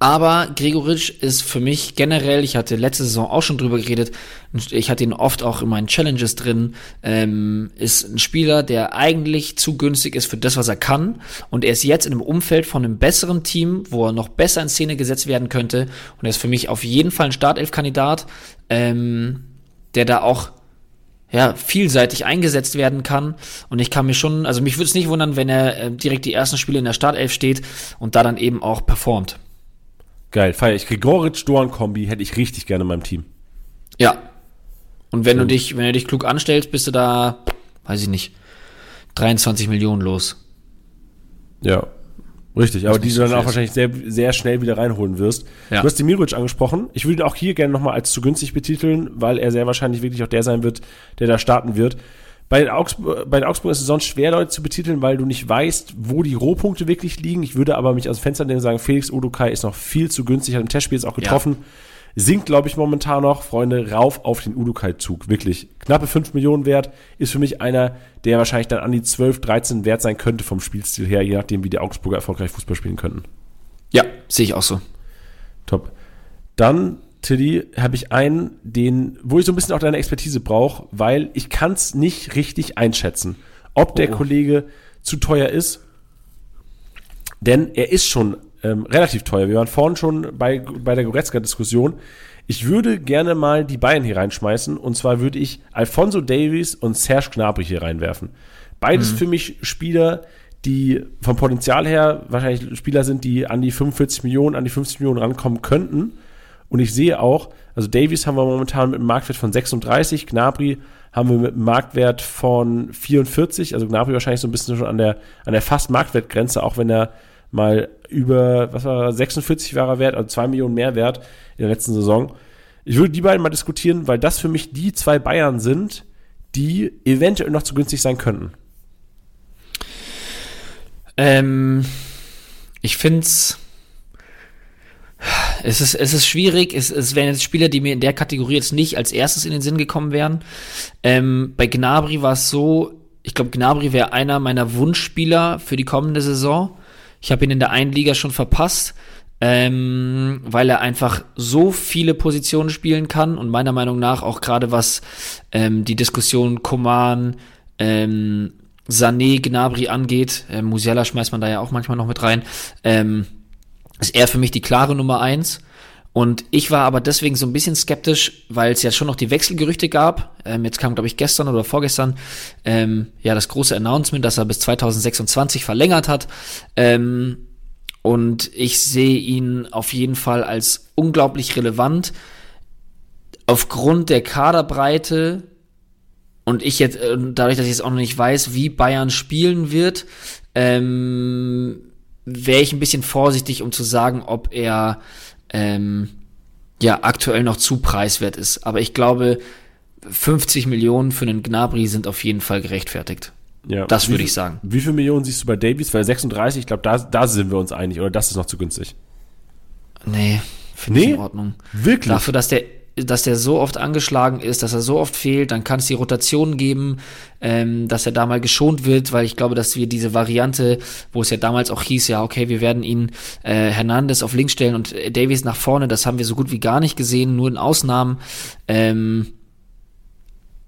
aber Gregoritsch ist für mich generell, ich hatte letzte Saison auch schon drüber geredet, ich hatte ihn oft auch in meinen Challenges drin, ähm, ist ein Spieler, der eigentlich zu günstig ist für das, was er kann. Und er ist jetzt in einem Umfeld von einem besseren Team, wo er noch besser in Szene gesetzt werden könnte. Und er ist für mich auf jeden Fall ein Startelf-Kandidat, ähm, der da auch ja, vielseitig eingesetzt werden kann. Und ich kann mir schon, also mich würde es nicht wundern, wenn er äh, direkt die ersten Spiele in der Startelf steht und da dann eben auch performt. Geil, feier ich. Gregoritsch-Dorn-Kombi hätte ich richtig gerne in meinem Team. Ja. Und wenn ja. du dich, wenn du dich klug anstellst, bist du da, weiß ich nicht, 23 Millionen los. Ja. Richtig, aber die du dann auch wahrscheinlich sehr, sehr schnell wieder reinholen wirst. Ja. Du hast Demirovic angesprochen. Ich würde ihn auch hier gerne nochmal als zu günstig betiteln, weil er sehr wahrscheinlich wirklich auch der sein wird, der da starten wird. Bei den, Augsburg, bei den Augsburg ist es sonst schwer, Leute zu betiteln, weil du nicht weißt, wo die Rohpunkte wirklich liegen. Ich würde aber mich aus dem Fenster nehmen und sagen, Felix Odukai ist noch viel zu günstig, hat im Testspiel jetzt auch getroffen. Ja. Sinkt, glaube ich, momentan noch, Freunde, rauf auf den Udukai-Zug. Wirklich. Knappe 5 Millionen wert. Ist für mich einer, der wahrscheinlich dann an die 12, 13 wert sein könnte vom Spielstil her, je nachdem, wie die Augsburger erfolgreich Fußball spielen könnten. Ja, sehe ich auch so. Top. Dann Tilly, habe ich einen, den, wo ich so ein bisschen auch deine Expertise brauche, weil ich kann es nicht richtig einschätzen, ob der oh. Kollege zu teuer ist. Denn er ist schon ähm, relativ teuer. Wir waren vorhin schon bei, bei der Goretzka-Diskussion. Ich würde gerne mal die Bayern hier reinschmeißen. Und zwar würde ich Alfonso Davies und Serge Gnabry hier reinwerfen. Beides mhm. für mich Spieler, die vom Potenzial her wahrscheinlich Spieler sind, die an die 45 Millionen, an die 50 Millionen rankommen könnten. Und ich sehe auch, also Davies haben wir momentan mit einem Marktwert von 36, Gnabry haben wir mit einem Marktwert von 44, also Gnabry wahrscheinlich so ein bisschen schon an der, an der fast Marktwertgrenze, auch wenn er mal über, was war 46 war er wert, also 2 Millionen mehr wert in der letzten Saison. Ich würde die beiden mal diskutieren, weil das für mich die zwei Bayern sind, die eventuell noch zu günstig sein könnten. Ähm, ich finde es ist, es ist schwierig. Es, es wären jetzt Spieler, die mir in der Kategorie jetzt nicht als erstes in den Sinn gekommen wären. Ähm, bei Gnabry war es so, ich glaube, Gnabry wäre einer meiner Wunschspieler für die kommende Saison. Ich habe ihn in der einen Liga schon verpasst, ähm, weil er einfach so viele Positionen spielen kann und meiner Meinung nach auch gerade was ähm, die Diskussion Koman, ähm, Sané, Gnabry angeht, äh, Musiala schmeißt man da ja auch manchmal noch mit rein, ähm, ist er für mich die klare Nummer eins. Und ich war aber deswegen so ein bisschen skeptisch, weil es ja schon noch die Wechselgerüchte gab. Ähm, jetzt kam, glaube ich, gestern oder vorgestern ähm, ja das große Announcement, dass er bis 2026 verlängert hat. Ähm, und ich sehe ihn auf jeden Fall als unglaublich relevant. Aufgrund der Kaderbreite und ich jetzt, äh, dadurch, dass ich jetzt auch noch nicht weiß, wie Bayern spielen wird, ähm, wäre ich ein bisschen vorsichtig, um zu sagen, ob er ähm, ja aktuell noch zu preiswert ist. Aber ich glaube, 50 Millionen für einen Gnabry sind auf jeden Fall gerechtfertigt. Ja. Das würde ich sagen. Wie viele Millionen siehst du bei Davies? Weil 36, ich glaube, da, da sind wir uns einig. Oder das ist noch zu günstig. Nee, finde Nee? ich in Ordnung. Wirklich? Dafür, dass der, dass der so oft angeschlagen ist, dass er so oft fehlt, dann kann es die Rotation geben, ähm, dass er da mal geschont wird, weil ich glaube, dass wir diese Variante, wo es ja damals auch hieß, ja, okay, wir werden ihn äh, Hernandez auf links stellen und äh, Davies nach vorne, das haben wir so gut wie gar nicht gesehen, nur in Ausnahmen. Ähm,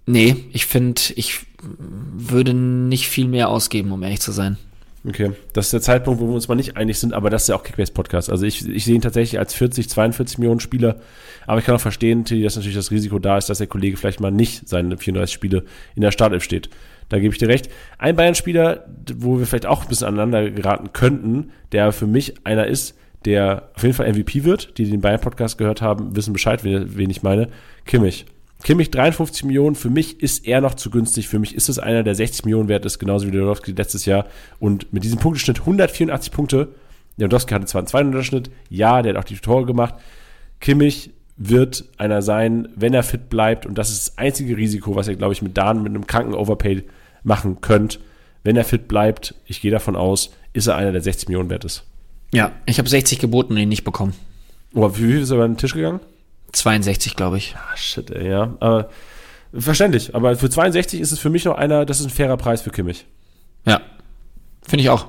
nee, ich finde, ich würde nicht viel mehr ausgeben, um ehrlich zu sein. Okay, das ist der Zeitpunkt, wo wir uns mal nicht einig sind, aber das ist ja auch Kickbase-Podcast. Also ich, ich sehe ihn tatsächlich als 40, 42 Millionen Spieler, aber ich kann auch verstehen, Tilly, dass natürlich das Risiko da ist, dass der Kollege vielleicht mal nicht seine 34 Spiele in der Startelf steht. Da gebe ich dir recht. Ein Bayern-Spieler, wo wir vielleicht auch ein bisschen aneinander geraten könnten, der für mich einer ist, der auf jeden Fall MVP wird. Die, die den Bayern-Podcast gehört haben, wissen Bescheid, wen ich meine. Kimmich. Kimmich 53 Millionen, für mich ist er noch zu günstig. Für mich ist es einer, der 60 Millionen wert ist, genauso wie Lewandowski letztes Jahr. Und mit diesem Punkteschnitt 184 Punkte. Lewandowski hatte zwar einen 200er Schnitt, ja, der hat auch die Tore gemacht. Kimmich wird einer sein, wenn er fit bleibt. Und das ist das einzige Risiko, was ihr, glaube ich, mit Dan mit einem kranken Overpay machen könnt. Wenn er fit bleibt, ich gehe davon aus, ist er einer, der 60 Millionen wert ist. Ja, ich habe 60 geboten und ihn nicht bekommen. Oh, wie viel ist er über den Tisch gegangen? 62, glaube ich. Ah, shit, ey, ja. Aber verständlich. Aber für 62 ist es für mich noch einer, das ist ein fairer Preis für Kimmich. Ja, finde ich auch.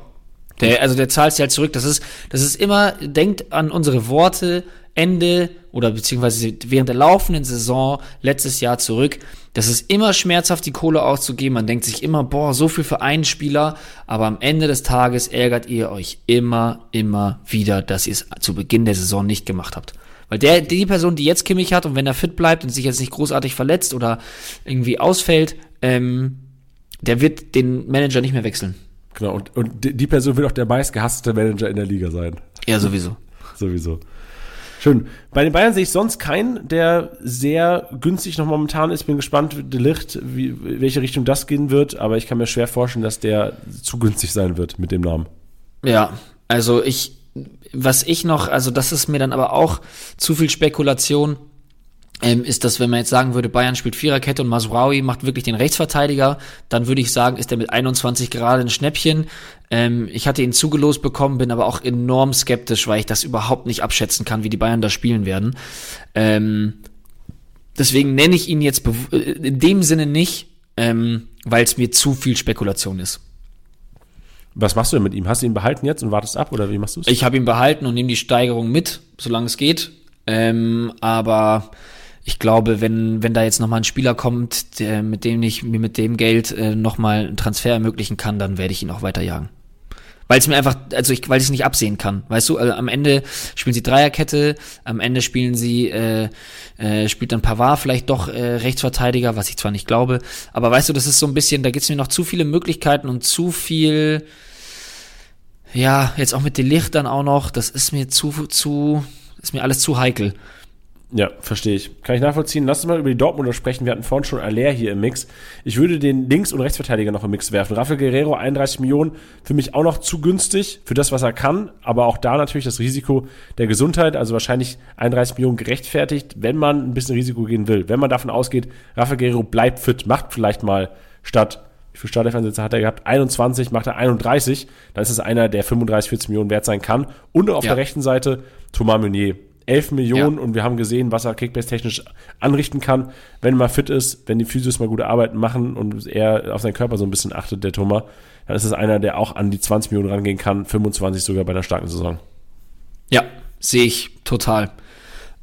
Der, also der zahlt sich halt zurück. Das ist, das ist immer, denkt an unsere Worte, Ende oder beziehungsweise während der laufenden Saison letztes Jahr zurück. Das ist immer schmerzhaft, die Kohle auszugeben. Man denkt sich immer, boah, so viel für einen Spieler. Aber am Ende des Tages ärgert ihr euch immer, immer wieder, dass ihr es zu Beginn der Saison nicht gemacht habt. Weil der, die Person, die jetzt Kimmich hat und wenn er fit bleibt und sich jetzt nicht großartig verletzt oder irgendwie ausfällt, ähm, der wird den Manager nicht mehr wechseln. Genau. Und, und die Person wird auch der meistgehasste Manager in der Liga sein. Ja, sowieso. [LAUGHS] Sowieso. Schön. Bei den Bayern sehe ich sonst keinen, der sehr günstig noch momentan ist. Bin gespannt, De Licht, wie, welche Richtung das gehen wird. Aber ich kann mir schwer vorstellen, dass der zu günstig sein wird mit dem Namen. Ja, also ich, was ich noch, also das ist mir dann aber auch zu viel Spekulation, ähm, ist, dass wenn man jetzt sagen würde, Bayern spielt Viererkette und Masraoui macht wirklich den Rechtsverteidiger, dann würde ich sagen, ist er mit 21 gerade ein Schnäppchen. Ähm, ich hatte ihn zugelost bekommen, bin aber auch enorm skeptisch, weil ich das überhaupt nicht abschätzen kann, wie die Bayern da spielen werden. Ähm, deswegen nenne ich ihn jetzt äh, in dem Sinne nicht, ähm, weil es mir zu viel Spekulation ist. Was machst du denn mit ihm? Hast du ihn behalten jetzt und wartest ab oder wie machst du es? Ich habe ihn behalten und nehme die Steigerung mit, solange es geht. Ähm, aber ich glaube, wenn, wenn da jetzt nochmal ein Spieler kommt, der, mit dem ich mir mit dem Geld äh, nochmal einen Transfer ermöglichen kann, dann werde ich ihn auch weiterjagen. Weil es mir einfach, also ich, weil ich es nicht absehen kann. Weißt du, also am Ende spielen sie Dreierkette, am Ende spielen sie, äh, äh, spielt dann Pavard vielleicht doch äh, Rechtsverteidiger, was ich zwar nicht glaube, aber weißt du, das ist so ein bisschen, da gibt's mir noch zu viele Möglichkeiten und zu viel, ja, jetzt auch mit Delicht dann auch noch, das ist mir zu, zu, ist mir alles zu heikel. Ja, verstehe ich. Kann ich nachvollziehen. Lass uns mal über die Dortmunder sprechen. Wir hatten vorhin schon Aller hier im Mix. Ich würde den Links- und Rechtsverteidiger noch im Mix werfen. Rafael Guerrero, 31 Millionen, für mich auch noch zu günstig für das, was er kann. Aber auch da natürlich das Risiko der Gesundheit. Also wahrscheinlich 31 Millionen gerechtfertigt, wenn man ein bisschen Risiko gehen will. Wenn man davon ausgeht, Rafael Guerrero bleibt fit, macht vielleicht mal statt, wie viele Startelf-Einsätze hat er gehabt? 21, macht er 31. Dann ist es einer, der 35, 40 Millionen wert sein kann. Und auf Ja. der rechten Seite Thomas Meunier. 11 Millionen Ja. und wir haben gesehen, was er Kickbase-technisch anrichten kann, wenn er mal fit ist, wenn die Physios mal gute Arbeiten machen und er auf seinen Körper so ein bisschen achtet, der Thomas, dann ist es einer, der auch an die 20 Millionen rangehen kann, 25 sogar bei einer starken Saison. Ja, sehe ich total.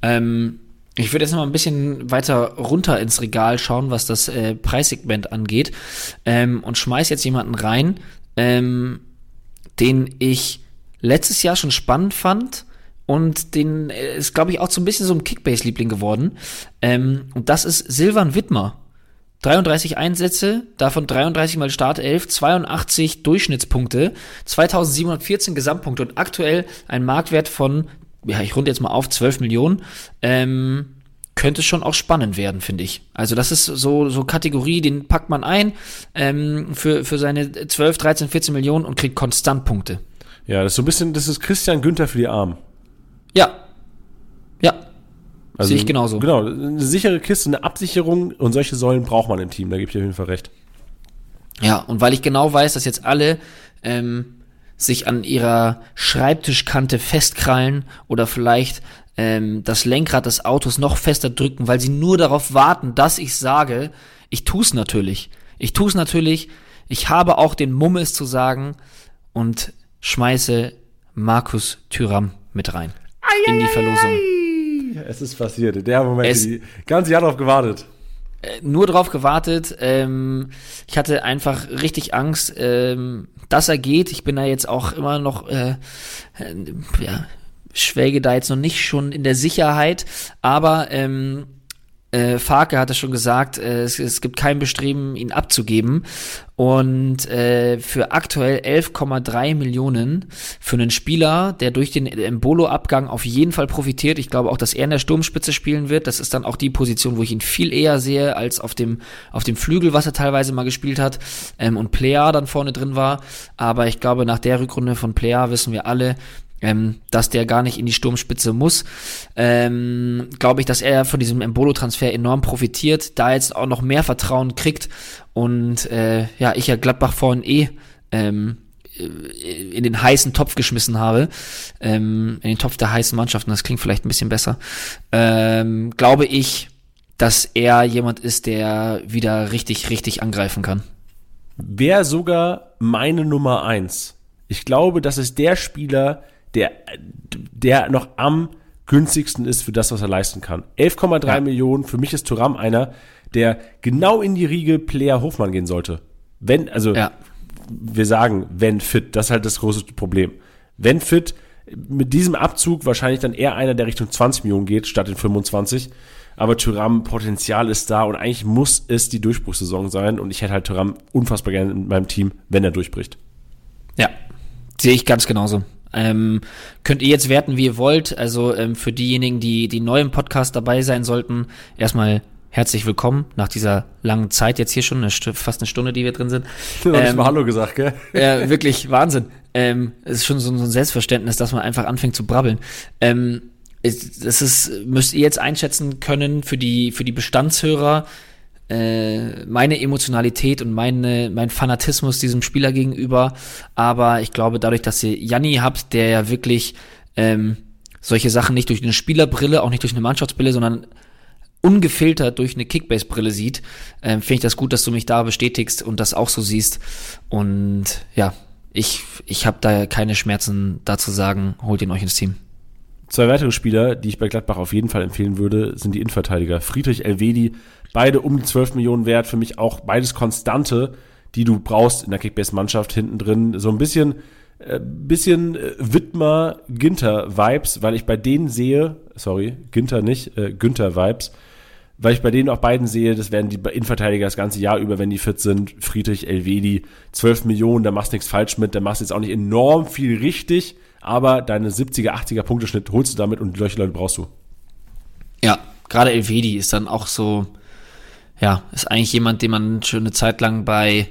Ähm, ich würde jetzt noch mal ein bisschen weiter runter ins Regal schauen, was das äh, Preissegment angeht ähm, und schmeiß jetzt jemanden rein, ähm, den ich letztes Jahr schon spannend fand und den äh, ist, glaube ich, auch so ein bisschen so ein Kickbase-Liebling geworden. Ähm, und das ist Silvan Wittmer. 33 Einsätze, davon 33 mal Startelf, 82 Durchschnittspunkte, 2714 Gesamtpunkte und aktuell ein Marktwert von, ja, ich runde jetzt mal auf, 12 Millionen. Ähm, könnte schon auch spannend werden, finde ich. Also das ist so, so Kategorie, den packt man ein ähm, für, für seine 12, 13, 14 Millionen und kriegt konstant Punkte. Ja, das ist so ein bisschen, das ist Christian Günther für die Armen. Ja. Ja. Also, Sehe ich genauso. Genau, eine sichere Kiste, eine Absicherung und solche Säulen braucht man im Team, da gebe ich auf jeden Fall recht. Ja, und weil ich genau weiß, dass jetzt alle ähm, sich an ihrer Schreibtischkante festkrallen oder vielleicht ähm, das Lenkrad des Autos noch fester drücken, weil sie nur darauf warten, dass ich sage, ich tu's natürlich. Ich tu's natürlich. Ich habe auch den Mumm, es zu sagen und schmeiße Markus Thüram mit rein ai, in die Verlosung. Ai, es ist passiert. Der Moment, es, die ganze Jahr darauf gewartet. Äh, nur darauf gewartet. Ähm, ich hatte einfach richtig Angst, ähm, dass er geht. Ich bin da jetzt auch immer noch, äh, äh, ja, schwelge da jetzt noch nicht schon in der Sicherheit, aber ähm, äh, Farke hatte schon gesagt, äh, es, es, gibt kein Bestreben, ihn abzugeben. Und äh, für aktuell 11,3 Millionen für einen Spieler, der durch den Embolo-Abgang auf jeden Fall profitiert. Ich glaube auch, dass er in der Sturmspitze spielen wird. Das ist dann auch die Position, wo ich ihn viel eher sehe als auf dem, auf dem Flügel, was er teilweise mal gespielt hat. Ähm, und Plea dann vorne drin war. Aber ich glaube, nach der Rückrunde von Plea wissen wir alle, ähm, dass der gar nicht in die Sturmspitze muss. Ähm, Glaube ich, dass er von diesem Embolo-Transfer enorm profitiert, da jetzt auch noch mehr Vertrauen kriegt und äh, ja, ich ja Gladbach vorhin eh ähm, in den heißen Topf geschmissen habe, ähm, in den Topf der heißen Mannschaften, das klingt vielleicht ein bisschen besser, ähm, glaube ich, dass er jemand ist, der wieder richtig, richtig angreifen kann. Wäre sogar meine Nummer eins. Ich glaube, das ist der Spieler, der, der noch am günstigsten ist für das, was er leisten kann. 11,3 ja. Millionen, für mich ist Turam einer, der genau in die Riege Player Hofmann gehen sollte. Wenn, also, ja. wir sagen, wenn fit, das ist halt das große Problem. Wenn fit, mit diesem Abzug wahrscheinlich dann eher einer, der Richtung 20 Millionen geht, statt in 25. Aber Thuram Potenzial ist da und eigentlich muss es die Durchbruchssaison sein und ich hätte halt Thuram unfassbar gerne in meinem Team, wenn er durchbricht. Ja, sehe ich ganz genauso. Ähm, könnt ihr jetzt werten, wie ihr wollt. Also ähm, für diejenigen, die, die neu im Podcast dabei sein sollten, erstmal herzlich willkommen nach dieser langen Zeit jetzt hier schon, eine, fast eine Stunde, die wir drin sind. [LAUGHS] Du hast ähm, mal Hallo gesagt, gell? Ja, wirklich Wahnsinn. Ähm, es ist schon so, so, ein Selbstverständnis, dass man einfach anfängt zu brabbeln. Ähm, das ist, müsst ihr jetzt einschätzen können für die, für die Bestandshörer, äh, meine Emotionalität und meine, mein Fanatismus diesem Spieler gegenüber. Aber ich glaube, dadurch, dass ihr Janni habt, der ja wirklich ähm, solche Sachen nicht durch eine Spielerbrille, auch nicht durch eine Mannschaftsbrille, sondern ungefiltert durch eine Kickbase-Brille sieht, ähm, finde ich das gut, dass du mich da bestätigst und das auch so siehst. Und ja, ich, ich habe da keine Schmerzen dazu sagen, holt ihn euch ins Team. Zwei weitere Spieler, die ich bei Gladbach auf jeden Fall empfehlen würde, sind die Innenverteidiger. Friedrich Elvedi Beide um die 12 Millionen wert. Für mich auch beides Konstante, die du brauchst in der Kickbase-Mannschaft hinten drin. So ein bisschen, äh, bisschen äh, Wittmer-Ginter-Vibes, weil ich bei denen sehe, sorry, Ginter nicht, äh, Günther-Vibes, weil ich bei denen auch beiden sehe, das werden die Innenverteidiger das ganze Jahr über, wenn die fit sind. Friedrich, Elvedi, 12 Millionen, da machst nichts falsch mit, da machst jetzt auch nicht enorm viel richtig, aber deine 70er, 80er Punkteschnitt holst du damit und solche Leute brauchst du. Ja, gerade Elvedi ist dann auch so, ja, ist eigentlich jemand, den man schon eine Zeit lang bei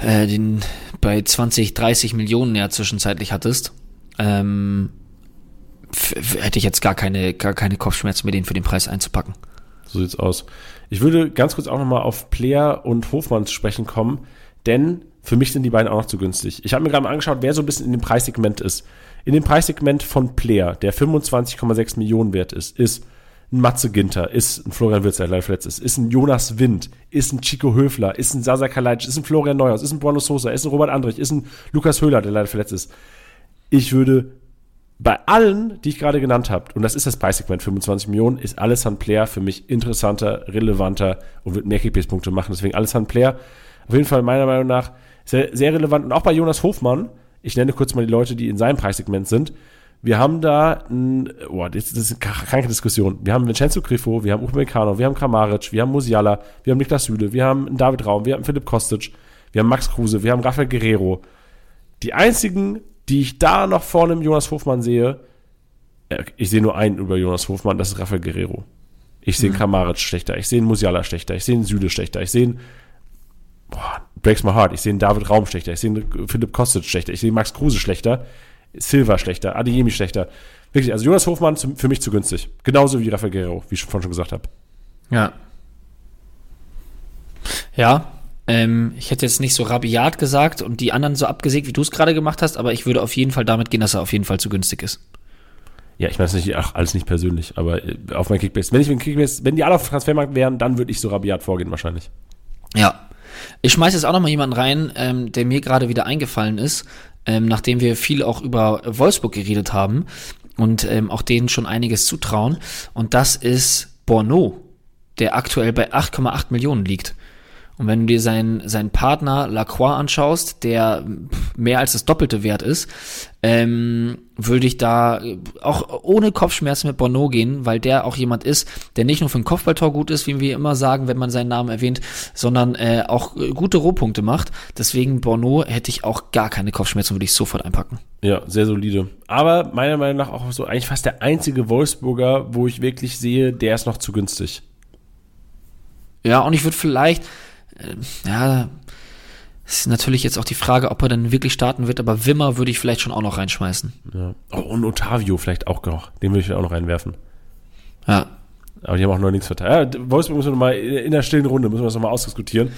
äh, den bei 20, 30 Millionen ja zwischenzeitlich hattest. Ähm, hätte ich jetzt gar keine, gar keine Kopfschmerzen, mir den für den Preis einzupacken. So sieht's aus. Ich würde ganz kurz auch nochmal auf Player und Hofmann zu sprechen kommen, denn für mich sind die beiden auch noch zu günstig. Ich habe mir gerade mal angeschaut, wer so ein bisschen in dem Preissegment ist. In dem Preissegment von Player, der 25,6 Millionen wert ist, ist ein Matze Ginter, ist ein Florian Wirtz, der live verletzt ist, ist ein Jonas Wind, ist ein Chico Höfler, ist ein Sasa Kalajdzic, ist ein Florian Neuhaus, ist ein Bruno Sosa, ist ein Robert Andrich, ist ein Lukas Höhler, der leider verletzt ist. Ich würde bei allen, die ich gerade genannt habe, und das ist das Preissegment, 25 Millionen, ist Alessand Player für mich interessanter, relevanter und wird mehr KPS-Punkte machen. Deswegen Alessand Player auf jeden Fall meiner Meinung nach sehr, sehr relevant. Und auch bei Jonas Hofmann, ich nenne kurz mal die Leute, die in seinem Preissegment sind, wir haben da, ein, boah, das, das ist eine kranke Diskussion. Wir haben Vincenzo Grifo, wir haben Upamecano, wir haben Kramaric, wir haben Musiala, wir haben Niklas Süle, wir haben David Raum, wir haben Philipp Kostic, wir haben Max Kruse, wir haben Rafael Guerrero. Die einzigen, die ich da noch vorne im Jonas Hofmann sehe, äh, ich sehe nur einen über Jonas Hofmann, das ist Rafael Guerrero. Ich sehe mhm. Kramaric schlechter, ich sehe Musiala schlechter, ich sehe Süle schlechter, ich sehe boah, breaks my heart, ich sehe David Raum schlechter, ich sehe Philipp Kostic schlechter, ich sehe Max Kruse schlechter. Silva schlechter, Adeyemi schlechter. Wirklich, also Jonas Hofmann zu, für mich zu günstig. Genauso wie Rafael Guerrero, wie ich vorhin schon gesagt habe. Ja. Ja, ähm, ich hätte jetzt nicht so rabiat gesagt und die anderen so abgesägt, wie du es gerade gemacht hast, aber ich würde auf jeden Fall damit gehen, dass er auf jeden Fall zu günstig ist. Ja, ich meine es nicht, ach, alles nicht persönlich, aber äh, auf mein Kickbase. Wenn ich mit Kickbase, wenn die alle auf dem Transfermarkt wären, dann würde ich so rabiat vorgehen wahrscheinlich. Ja. Ich schmeiße jetzt auch noch mal jemanden rein, ähm, der mir gerade wieder eingefallen ist, ähm, nachdem wir viel auch über Wolfsburg geredet haben und ähm, auch denen schon einiges zutrauen. Und das ist Borneau, der aktuell bei 8,8 Millionen liegt. Und wenn du dir seinen, seinen Partner Lacroix anschaust, der mehr als das Doppelte wert ist, ähm, würde ich da auch ohne Kopfschmerzen mit Bono gehen, weil der auch jemand ist, der nicht nur für ein Kopfballtor gut ist, wie wir immer sagen, wenn man seinen Namen erwähnt, sondern äh, auch gute Rohpunkte macht. Deswegen Bono hätte ich auch gar keine Kopfschmerzen, würde ich sofort einpacken. Ja, sehr solide. Aber meiner Meinung nach auch so eigentlich fast der einzige Wolfsburger, wo ich wirklich sehe, der ist noch zu günstig. Ja, und ich würde vielleicht, äh, ja, ist natürlich jetzt auch die Frage, ob er dann wirklich starten wird, aber Wimmer würde ich vielleicht schon auch noch reinschmeißen. Ja. Oh, und Otavio vielleicht auch noch. Den würde ich auch noch reinwerfen. Ja. Aber die haben auch noch nichts verteilt. Ja, Wolfsburg müssen wir mal in der stillen Runde, müssen wir das nochmal ausdiskutieren.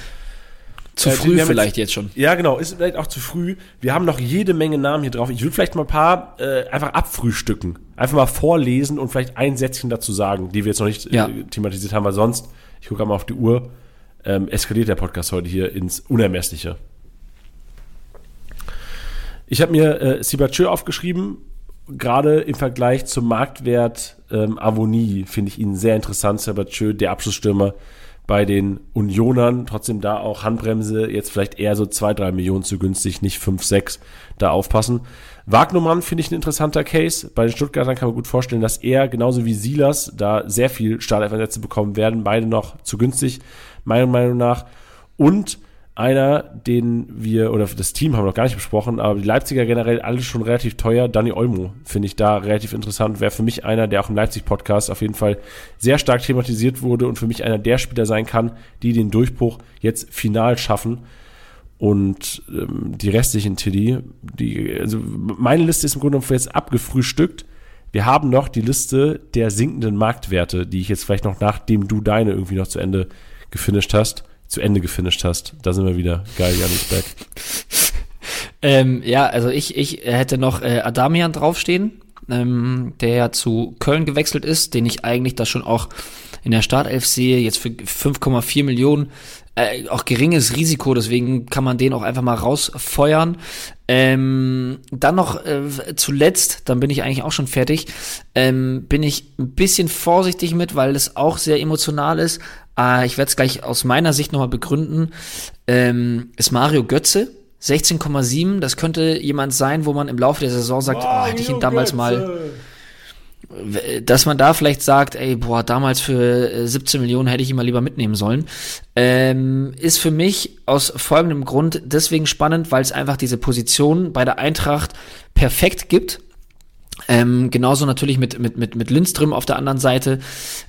Zu äh, früh vielleicht jetzt, jetzt, schon. Ja, genau, ist vielleicht auch zu früh. Wir haben noch jede Menge Namen hier drauf. Ich würde vielleicht mal ein paar äh, einfach abfrühstücken. Einfach mal vorlesen und vielleicht ein Sätzchen dazu sagen, die wir jetzt noch nicht ja. äh, thematisiert haben, weil sonst, ich gucke mal auf die Uhr, ähm, eskaliert der Podcast heute hier ins Unermessliche. Ich habe mir äh, Sibachö aufgeschrieben, gerade im Vergleich zum Marktwert ähm, Avonie finde ich ihn sehr interessant. Sibachö, der Abschlussstürmer bei den Unionern, trotzdem da auch Handbremse, jetzt vielleicht eher so zwei drei Millionen zu günstig, nicht fünf sechs da aufpassen. Wagnumann finde ich ein interessanter Case. Bei den Stuttgartern kann man gut vorstellen, dass er genauso wie Silas da sehr viel Startelf-Einsätze bekommen werden. Beide noch zu günstig meiner Meinung nach. Und einer, den wir, oder das Team haben wir noch gar nicht besprochen, aber die Leipziger generell alle schon relativ teuer. Danny Olmo finde ich da relativ interessant. Wäre für mich einer, der auch im Leipzig-Podcast auf jeden Fall sehr stark thematisiert wurde und für mich einer der Spieler sein kann, die den Durchbruch jetzt final schaffen. Und ähm, die restlichen Tiddy, die, also meine Liste ist im Grunde genommen jetzt abgefrühstückt. Wir haben noch die Liste der sinkenden Marktwerte, die ich jetzt vielleicht noch, nachdem du deine irgendwie noch zu Ende gefinisht hast, zu Ende gefinisht hast. Da sind wir wieder. Geil, Janis Beck. [LAUGHS] ähm, ja, also ich, ich hätte noch äh, Adamian draufstehen, ähm, der ja zu Köln gewechselt ist, den ich eigentlich da schon auch in der Startelf sehe, jetzt für 5,4 Millionen äh, auch geringes Risiko, deswegen kann man den auch einfach mal rausfeuern. Ähm, dann noch äh, zuletzt, dann bin ich eigentlich auch schon fertig, ähm, bin ich ein bisschen vorsichtig mit, weil es auch sehr emotional ist. Äh, ich werde es gleich aus meiner Sicht nochmal begründen. Ähm, ist Mario Götze. 16,7, das könnte jemand sein, wo man im Laufe der Saison sagt, oh, hätte ich ihn damals mal dass man da vielleicht sagt, ey, boah, damals für 17 äh, Millionen hätte ich ihn mal lieber mitnehmen sollen, ähm, ist für mich aus folgendem Grund deswegen spannend, weil es einfach diese Position bei der Eintracht perfekt gibt. Ähm, genauso natürlich mit, mit, mit, mit Lindström auf der anderen Seite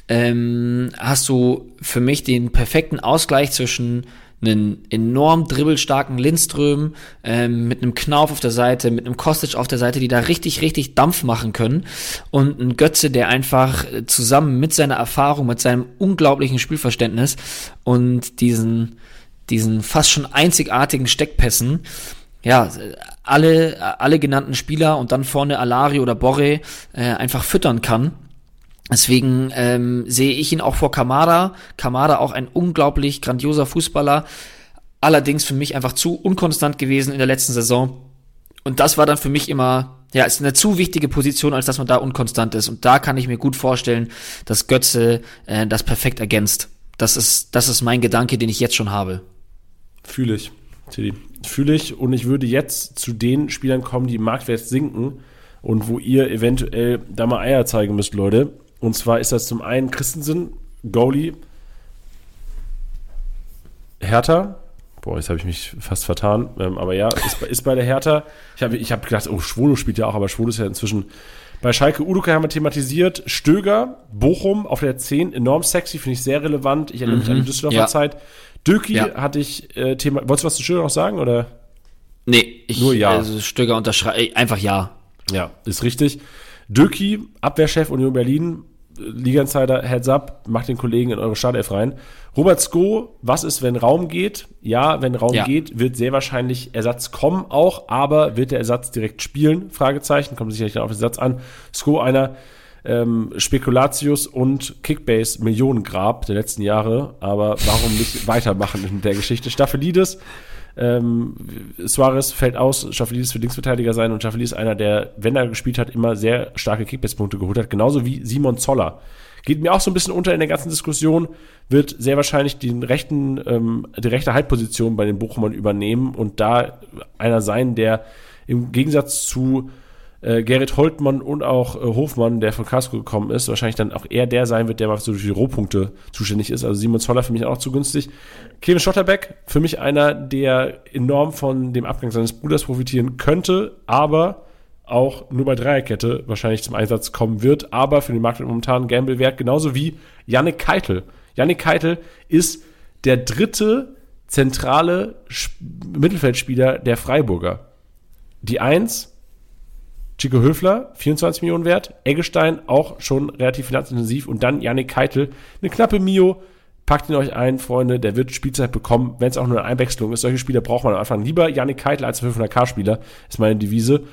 ähm, hast du für mich den perfekten Ausgleich zwischen einen enorm dribbelstarken Lindström ähm, mit einem Knauf auf der Seite, mit einem Kostic auf der Seite, die da richtig, richtig Dampf machen können. Und ein Götze, der einfach äh, zusammen mit seiner Erfahrung, mit seinem unglaublichen Spielverständnis und diesen, diesen fast schon einzigartigen Steckpässen, ja, alle, alle genannten Spieler und dann vorne Alari oder Borre äh, einfach füttern kann. Deswegen ähm, sehe ich ihn auch vor Kamada. Kamada auch ein unglaublich grandioser Fußballer. Allerdings für mich einfach zu unkonstant gewesen in der letzten Saison. Und das war dann für mich immer, ja, ist eine zu wichtige Position, als dass man da unkonstant ist. Und da kann ich mir gut vorstellen, dass Götze äh, das perfekt ergänzt. Das ist, das ist mein Gedanke, den ich jetzt schon habe. Fühle ich, Tilly. Fühle ich. Und ich würde jetzt zu den Spielern kommen, die im Marktwert sinken und wo ihr eventuell da mal Eier zeigen müsst, Leute. Und zwar ist das zum einen Christensen, Goalie, Hertha. Boah, jetzt habe ich mich fast vertan. Ähm, aber ja, ist, ist bei der Hertha. Ich habe ich hab gedacht, oh, Schwolo spielt ja auch, aber Schwolo ist ja inzwischen bei Schalke. Uduka haben wir thematisiert. Stöger, Bochum auf der 10, enorm sexy, finde ich sehr relevant. Ich erinnere mich an die mhm. Düsseldorfer ja. Zeit. Döki ja. hatte ich äh, Thema. Wolltest du was zu Stöger noch sagen? Oder? Nee, ich, nur ja. Also Stöger unterschreibe, einfach ja. Ja, ist richtig. Döki, Abwehrchef Union Berlin, Liga Insider, Heads up, macht den Kollegen in eure Startelf rein. Robert Sko, was ist, wenn Raum geht? Ja, wenn Raum ja. geht, wird sehr wahrscheinlich Ersatz kommen auch, aber wird der Ersatz direkt spielen? Fragezeichen, kommt sicherlich auf den Ersatz an. Sko, einer ähm, Spekulatius und Kickbase Millionengrab der letzten Jahre, aber warum nicht [LAUGHS] weitermachen in der Geschichte? Staffelidis, ähm, Suarez fällt aus, Staffelidis wird Linksverteidiger sein. Und Staffelidis ist einer, der, wenn er gespielt hat, immer sehr starke Kickbase-Punkte geholt hat, genauso wie Simon Zoller. Geht mir auch so ein bisschen unter in der ganzen Diskussion, wird sehr wahrscheinlich den rechten, ähm, die rechte Halbposition bei den Bochumern übernehmen und da einer sein, der im Gegensatz zu äh, Gerrit Holtmann und auch äh, Hofmann, der von Casco gekommen ist, wahrscheinlich dann auch eher der sein wird, der mal für die Rohpunkte zuständig ist. Also Simon Zoller für mich auch zu günstig. Kevin Schotterbeck, für mich einer, der enorm von dem Abgang seines Bruders profitieren könnte, aber auch nur bei Dreierkette wahrscheinlich zum Einsatz kommen wird, aber für den Markt momentan Gamble wert, genauso wie Yannick Keitel. Yannick Keitel ist der dritte zentrale Mittelfeldspieler der Freiburger. Die Eins Chico Höfler, 24 Millionen wert. Eggestein auch schon relativ finanzintensiv. Und dann Yannick Keitel, eine knappe Mio. Packt ihn euch ein, Freunde. Der wird Spielzeit bekommen, wenn es auch nur eine Einwechslung ist. Solche Spieler braucht man am Anfang lieber. Yannick Keitel als 500k-Spieler ist meine Devise.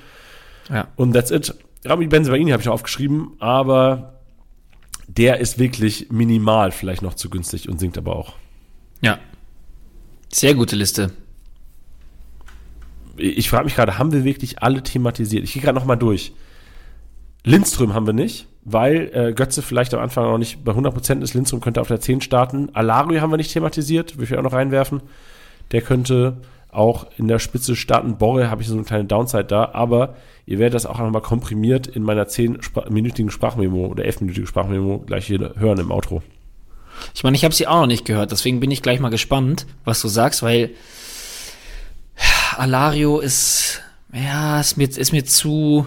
Ja. Und that's it. Rami Benzebaini habe ich aufgeschrieben, aber der ist wirklich minimal vielleicht noch zu günstig und sinkt aber auch. Ja. Sehr gute Liste ich frage mich gerade, haben wir wirklich alle thematisiert? Ich gehe gerade nochmal durch. Lindström haben wir nicht, weil äh, Götze vielleicht am Anfang noch nicht bei 100% ist. Lindström könnte auf der 10 starten. Alario haben wir nicht thematisiert, würde ich auch noch reinwerfen. Der könnte auch in der Spitze starten. Borre habe ich so eine kleine Downside da, aber ihr werdet das auch nochmal komprimiert in meiner 10-minütigen Sprachmemo oder 11-minütigen Sprachmemo gleich hier hören im Outro. Ich meine, ich habe sie auch noch nicht gehört, deswegen bin ich gleich mal gespannt, was du sagst, weil Alario ist, ja, ist mir, ist mir zu.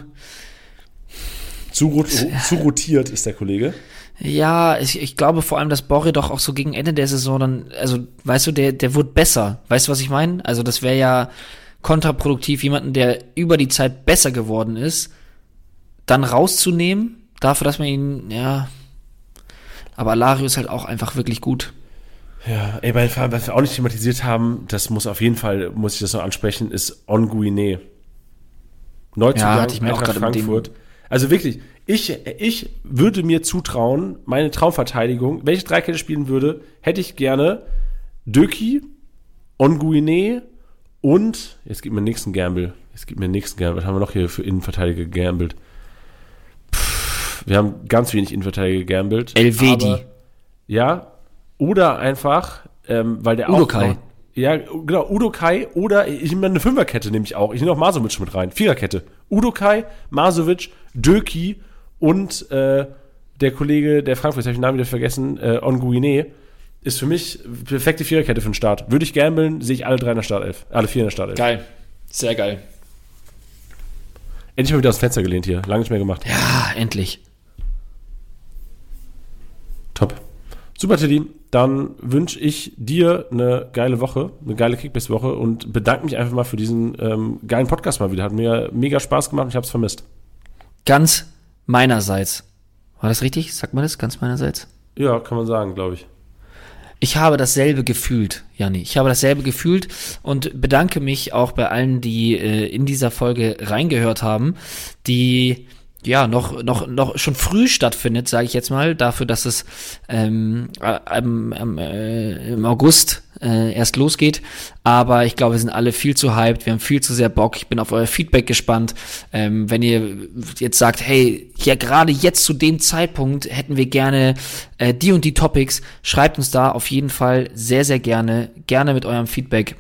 Zu, zu rotiert ist der Kollege. Ja, ich, ich glaube vor allem, dass Borre doch auch so gegen Ende der Saison dann, also weißt du, der, der wird besser. Weißt du, was ich meine? Also das wäre ja kontraproduktiv, jemanden, der über die Zeit besser geworden ist, dann rauszunehmen, dafür, dass man ihn, ja. Aber Alario ist halt auch einfach wirklich gut. Ja, ey, bei, was wir auch nicht thematisiert haben, das muss auf jeden Fall, muss ich das noch ansprechen, ist Onguine. Neuzugang, ja, hatte ich mir auch gerade Frankfurt. Also wirklich, ich, ich würde mir zutrauen, meine Traumverteidigung, wenn ich Dreikette spielen würde, hätte ich gerne Döki, Onguine und, jetzt gibt mir den nächsten Gamble. Jetzt gibt mir den nächsten Gamble. Was haben wir noch hier für Innenverteidiger gegambelt? wir haben ganz wenig Innenverteidiger gegambelt. Elvedi. ja, oder einfach, ähm, weil der Udo Kai. Ja, genau, Udo Kai oder ich nehme eine Fünferkette nehme ich auch. Ich nehme auch Masovic mit rein. Viererkette. Udo Kai, Masovic, Döki und äh, der Kollege, der Frankfurt, habe ich den Namen wieder vergessen, äh, Onguine, ist für mich perfekte Viererkette für den Start. Würde ich gambeln, sehe ich alle drei in der Startelf. Alle vier in der Startelf. Geil. Sehr geil. Endlich mal wieder aus dem Fenster gelehnt hier. Lange nicht mehr gemacht. Ja, endlich. Super, Teddy. Dann wünsche ich dir eine geile Woche, eine geile Kickbase-Woche und bedanke mich einfach mal für diesen ähm, geilen Podcast mal wieder. Hat mir mega Spaß gemacht und ich habe es vermisst. Ganz meinerseits. War das richtig? Sagt man das? Ganz meinerseits? Ja, kann man sagen, glaube ich. Ich habe dasselbe gefühlt, Janni. Ich habe dasselbe gefühlt und bedanke mich auch bei allen, die äh, in dieser Folge reingehört haben, die ja noch noch noch schon früh stattfindet, sage ich jetzt mal, dafür, dass es ähm, ähm, äh, im August äh, erst losgeht. Aber ich glaube, wir sind alle viel zu hyped, wir haben viel zu sehr Bock. Ich bin auf euer Feedback gespannt. Ähm, wenn ihr jetzt sagt, hey, ja gerade jetzt zu dem Zeitpunkt hätten wir gerne äh, die und die Topics, schreibt uns da auf jeden Fall sehr sehr gerne gerne mit eurem Feedback.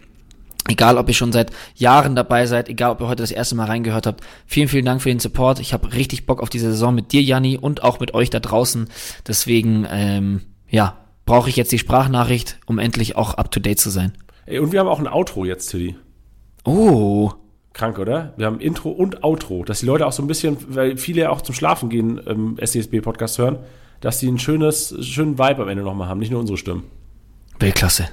Egal, ob ihr schon seit Jahren dabei seid, egal, ob ihr heute das erste Mal reingehört habt. Vielen, vielen Dank für den Support. Ich habe richtig Bock auf diese Saison mit dir, Janni, und auch mit euch da draußen. Deswegen, ähm, ja, brauche ich jetzt die Sprachnachricht, um endlich auch up-to-date zu sein. Ey, und wir haben auch ein Outro jetzt, Tilly. Oh. Krank, oder? Wir haben Intro und Outro, dass die Leute auch so ein bisschen, weil viele ja auch zum Schlafen gehen im SDSB-Podcast hören, dass die ein schönes, schönen Vibe am Ende nochmal haben, nicht nur unsere Stimmen. Weltklasse.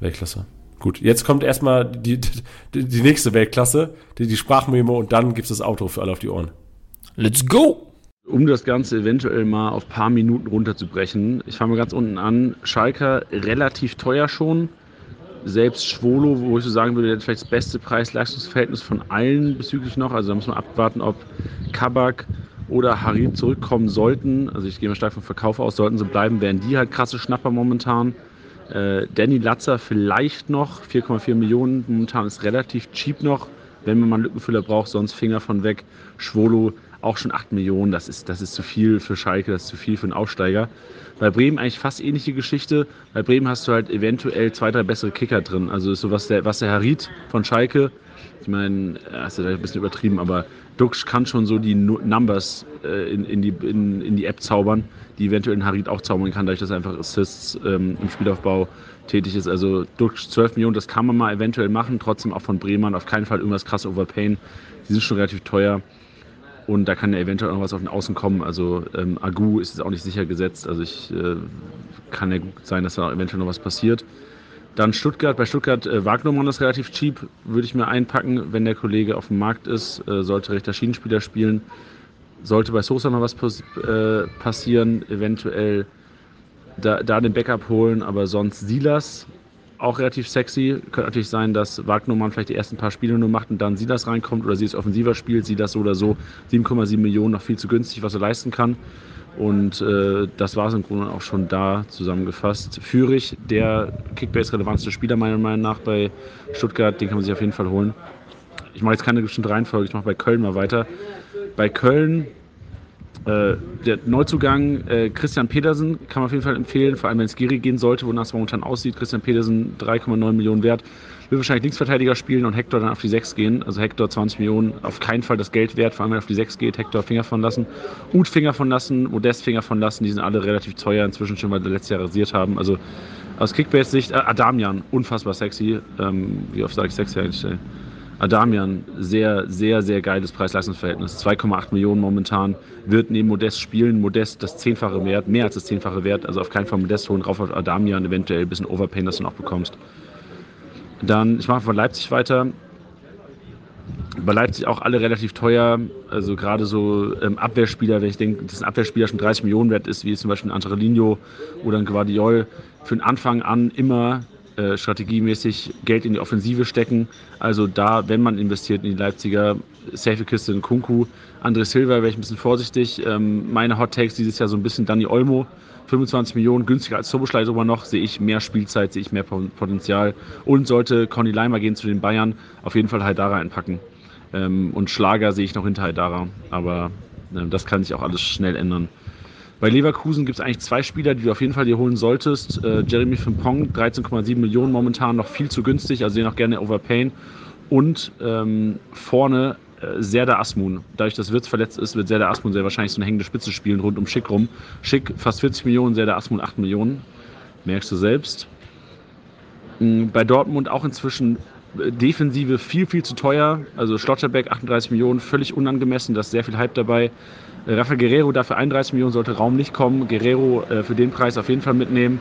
Weltklasse. Gut, jetzt kommt erstmal die, die, die nächste Weltklasse, die, die Sprachmemo und dann gibt es das Auto für alle auf die Ohren. Let's go! Um das Ganze eventuell mal auf ein paar Minuten runterzubrechen. Ich fange mal ganz unten an. Schalker relativ teuer schon. Selbst Schwolo, wo ich so sagen würde, der hat vielleicht das beste Preis-Leistungsverhältnis von allen bezüglich noch. Also da muss man abwarten, ob Kabak oder Harid zurückkommen sollten. Also ich gehe mal stark vom Verkauf aus, sollten sie bleiben, wären die halt krasse Schnapper momentan. Äh, Danny Latzer vielleicht noch, 4,4 Millionen momentan ist relativ cheap noch, wenn man mal einen Lückenfüller braucht, sonst Finger von weg. Schwolo auch schon 8 Millionen, das ist, das ist zu viel für Schalke, das ist zu viel für einen Aufsteiger. Bei Bremen eigentlich fast ähnliche Geschichte. Bei Bremen hast du halt eventuell zwei, drei bessere Kicker drin. Also so was der, was der Harid von Schalke, ich meine, das ist ja ein bisschen übertrieben, aber Dux kann schon so die Numbers äh, in, in, die, in, in die App zaubern, die eventuell in Harid auch zaubern kann, dadurch, dass er einfach Assists ähm, im Spielaufbau tätig ist. Also Dux 12 Millionen, das kann man mal eventuell machen, trotzdem auch von Bremen auf keinen Fall irgendwas krass overpayen. Die sind schon relativ teuer. Und da kann ja eventuell noch was auf den Außen kommen. Also ähm, Agu ist jetzt auch nicht sicher gesetzt. Also ich äh, kann ja gut sein, dass da eventuell noch was passiert. Dann Stuttgart. Bei Stuttgart äh, Wagnermann ist relativ cheap, würde ich mir einpacken, wenn der Kollege auf dem Markt ist. Äh, sollte rechter Schienenspieler spielen. Sollte bei Sosa noch was äh, passieren, eventuell da, da den Backup holen, aber sonst Silas auch relativ sexy. Könnte natürlich sein, dass Wagnermann vielleicht die ersten paar Spiele nur macht und dann Silas reinkommt oder sie es offensiver spielt, Silas so oder so. 7,7 Millionen noch viel zu günstig, was er leisten kann. Und äh, das war es im Grunde auch schon da zusammengefasst. Führig, der Kickbase-relevanteste Spieler meiner Meinung nach bei Stuttgart, den kann man sich auf jeden Fall holen. Ich mache jetzt keine bestimmte Reihenfolge, ich mache bei Köln mal weiter. Bei Köln, äh, der Neuzugang äh, Christian Pedersen kann man auf jeden Fall empfehlen, vor allem wenn es Giri gehen sollte, wonach es momentan aussieht. Christian Pedersen 3,9 Millionen wert will wahrscheinlich Linksverteidiger spielen und Hector dann auf die 6 gehen. Also Hector 20 Millionen, auf keinen Fall das Geld wert, vor allem wenn er auf die 6 geht. Hector Finger von lassen, Uth Finger von lassen, Modest Finger von lassen. Die sind alle relativ teuer inzwischen schon, weil sie letztes Jahr rasiert haben. Also aus Kickbase-Sicht, äh, Adamian, unfassbar sexy. Ähm, wie oft sage ich sexy eigentlich? Adamian, sehr, sehr, sehr geiles Preis-Leistungs-Verhältnis. 2,8 Millionen momentan, wird neben Modest spielen. Modest das Zehnfache wert, mehr als das Zehnfache wert. Also auf keinen Fall Modest holen, rauf auf Adamian, eventuell ein bisschen Overpain, das du noch bekommst. Dann, ich mache von Leipzig weiter. Bei Leipzig auch alle relativ teuer. Also gerade so ähm, Abwehrspieler, wenn ich denke, dass ein Abwehrspieler schon 30 Millionen wert ist, wie zum Beispiel ein Angelino oder ein Guardiol, für den Anfang an immer äh, strategiemäßig Geld in die Offensive stecken. Also da, wenn man investiert in die Leipziger, safe Kiste in Kunku. André Silva wäre ich ein bisschen vorsichtig. Ähm, meine Hot Takes dieses Jahr so ein bisschen Danny Olmo. 25 Millionen, günstiger als Turboschlei sogar noch, sehe ich mehr Spielzeit, sehe ich mehr Potenzial. Und sollte Conny Leimer gehen zu den Bayern, auf jeden Fall Haidara einpacken. Ähm, und Schlager sehe ich noch hinter Haidara, aber äh, das kann sich auch alles schnell ändern. Bei Leverkusen gibt es eigentlich zwei Spieler, die du auf jeden Fall dir holen solltest. Äh, Jeremy Frimpong, 13,7 Millionen momentan, noch viel zu günstig, also den auch gerne overpayen. Und ähm, vorne äh, Serda Asmun. Dadurch, dass Wirtz verletzt ist, wird Serda Asmun sehr wahrscheinlich so eine hängende Spitze spielen rund um Schick rum. Schick fast 40 Millionen, Serda Asmun 8 Millionen. Merkst du selbst. Mhm, bei Dortmund auch inzwischen äh, Defensive viel, viel zu teuer. Also Schlotterbeck 38 Millionen, völlig unangemessen, da ist sehr viel Hype dabei. Rafael Guerrero dafür 31 Millionen sollte Raum nicht kommen. Guerrero äh, für den Preis auf jeden Fall mitnehmen.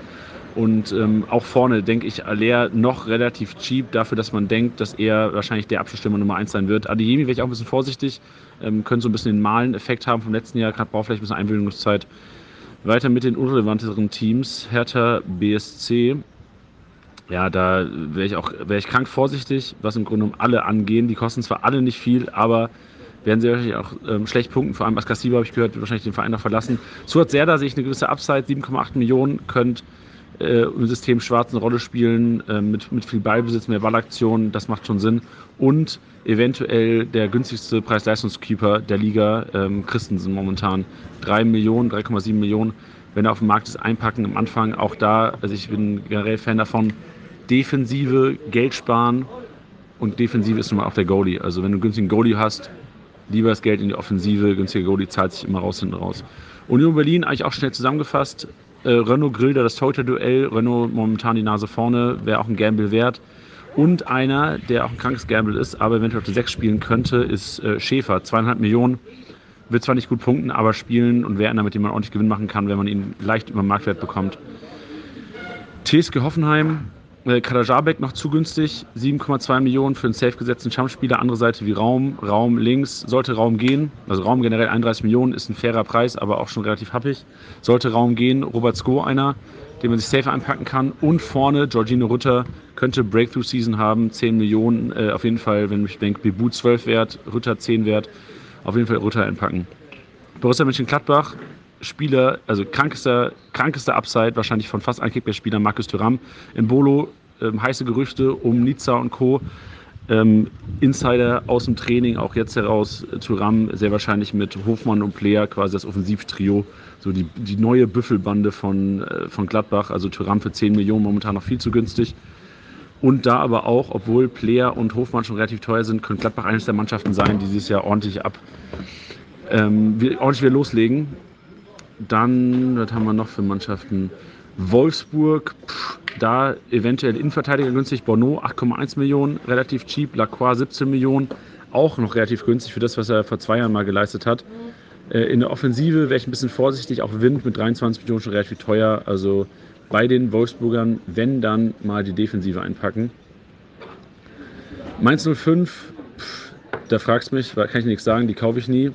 Und ähm, auch vorne denke ich, Aller noch relativ cheap dafür, dass man denkt, dass er wahrscheinlich der Abschlussstürmer Nummer 1 sein wird. Adeyemi wäre ich auch ein bisschen vorsichtig. Ähm, können so ein bisschen den Malen-Effekt haben vom letzten Jahr. Gerade braucht vielleicht ein bisschen Einwöhnungszeit. Weiter mit den unrelevanteren Teams. Hertha BSC. Ja, da wäre ich auch wäre ich krank vorsichtig, was im Grunde um alle angehen. Die kosten zwar alle nicht viel, aber werden sie wahrscheinlich auch ähm, schlecht punkten. Vor allem Askasiba, habe ich gehört, wird wahrscheinlich den Verein noch verlassen. Suat Serda sehe ich eine gewisse Upside, 7,8 Millionen, könnt äh, im System schwarz eine Rolle spielen, äh, mit, mit viel Ballbesitz, mehr Ballaktionen, das macht schon Sinn. Und eventuell der günstigste Preis-Leistungskeeper der Liga, ähm, Christensen momentan. 3 Millionen, 3,7 Millionen, wenn er auf dem Markt ist, einpacken am Anfang. Auch da, also ich bin generell Fan davon, Defensive, Geld sparen und Defensive ist nun mal auch der Goalie. Also wenn du einen günstigen Goalie hast, lieber das Geld in die Offensive, günstiger Goalie zahlt sich immer raus hinten raus. Union Berlin eigentlich auch schnell zusammengefasst. Äh, Renault Grilder, das Torhüter-Duell. Renault momentan die Nase vorne, wäre auch ein Gamble wert. Und einer, der auch ein krankes Gamble ist, aber eventuell auf der 6 spielen könnte, ist äh, Schäfer. Zweieinhalb Millionen. Wird zwar nicht gut punkten, aber spielen und wäre einer, mit dem man ordentlich Gewinn machen kann, wenn man ihn leicht über Marktwert bekommt. TSG Hoffenheim, Äh, noch zu günstig, 7,2 Millionen für einen safe gesetzten Stammspieler. Andere Seite wie Raum, Raum links, sollte Raum gehen. Also Raum generell 31 Millionen ist ein fairer Preis, aber auch schon relativ happig. Sollte Raum gehen, Robert Sko einer, den man sich safe einpacken kann. Und vorne Georgino Rutter könnte Breakthrough-Season haben, 10 Millionen. Äh, auf jeden Fall, wenn ich denke, Bibu 12 wert, Rutter 10 wert, auf jeden Fall Rutter einpacken. Borussia Mönchengladbach, Spieler, also krankester, krankester Upside wahrscheinlich von fast allen Kickbase-Spielern, Markus Thuram. In Bolo ähm, heiße Gerüchte um Nizza und Co. Ähm, Insider aus dem Training, auch jetzt heraus, Thuram sehr wahrscheinlich mit Hofmann und Player, quasi das Offensivtrio, so die, die neue Büffelbande von, äh, von Gladbach, also Thuram für 10 Millionen momentan noch viel zu günstig. Und da aber auch, obwohl Player und Hofmann schon relativ teuer sind, könnte Gladbach eines der Mannschaften sein, die dieses Jahr ordentlich ab, ähm, ordentlich wieder loslegen. Dann, was haben wir noch für Mannschaften? Wolfsburg, pff, da eventuell Innenverteidiger günstig. Bono 8,1 Millionen, relativ cheap. Lacroix 17 Millionen, auch noch relativ günstig für das, was er vor zwei Jahren mal geleistet hat. Äh, in der Offensive wäre ich ein bisschen vorsichtig. Auch Wind mit 23 Millionen schon relativ teuer. Also bei den Wolfsburgern, wenn dann mal die Defensive einpacken. Mainz 05, pff, da fragst du mich, kann ich nichts sagen, die kaufe ich nie.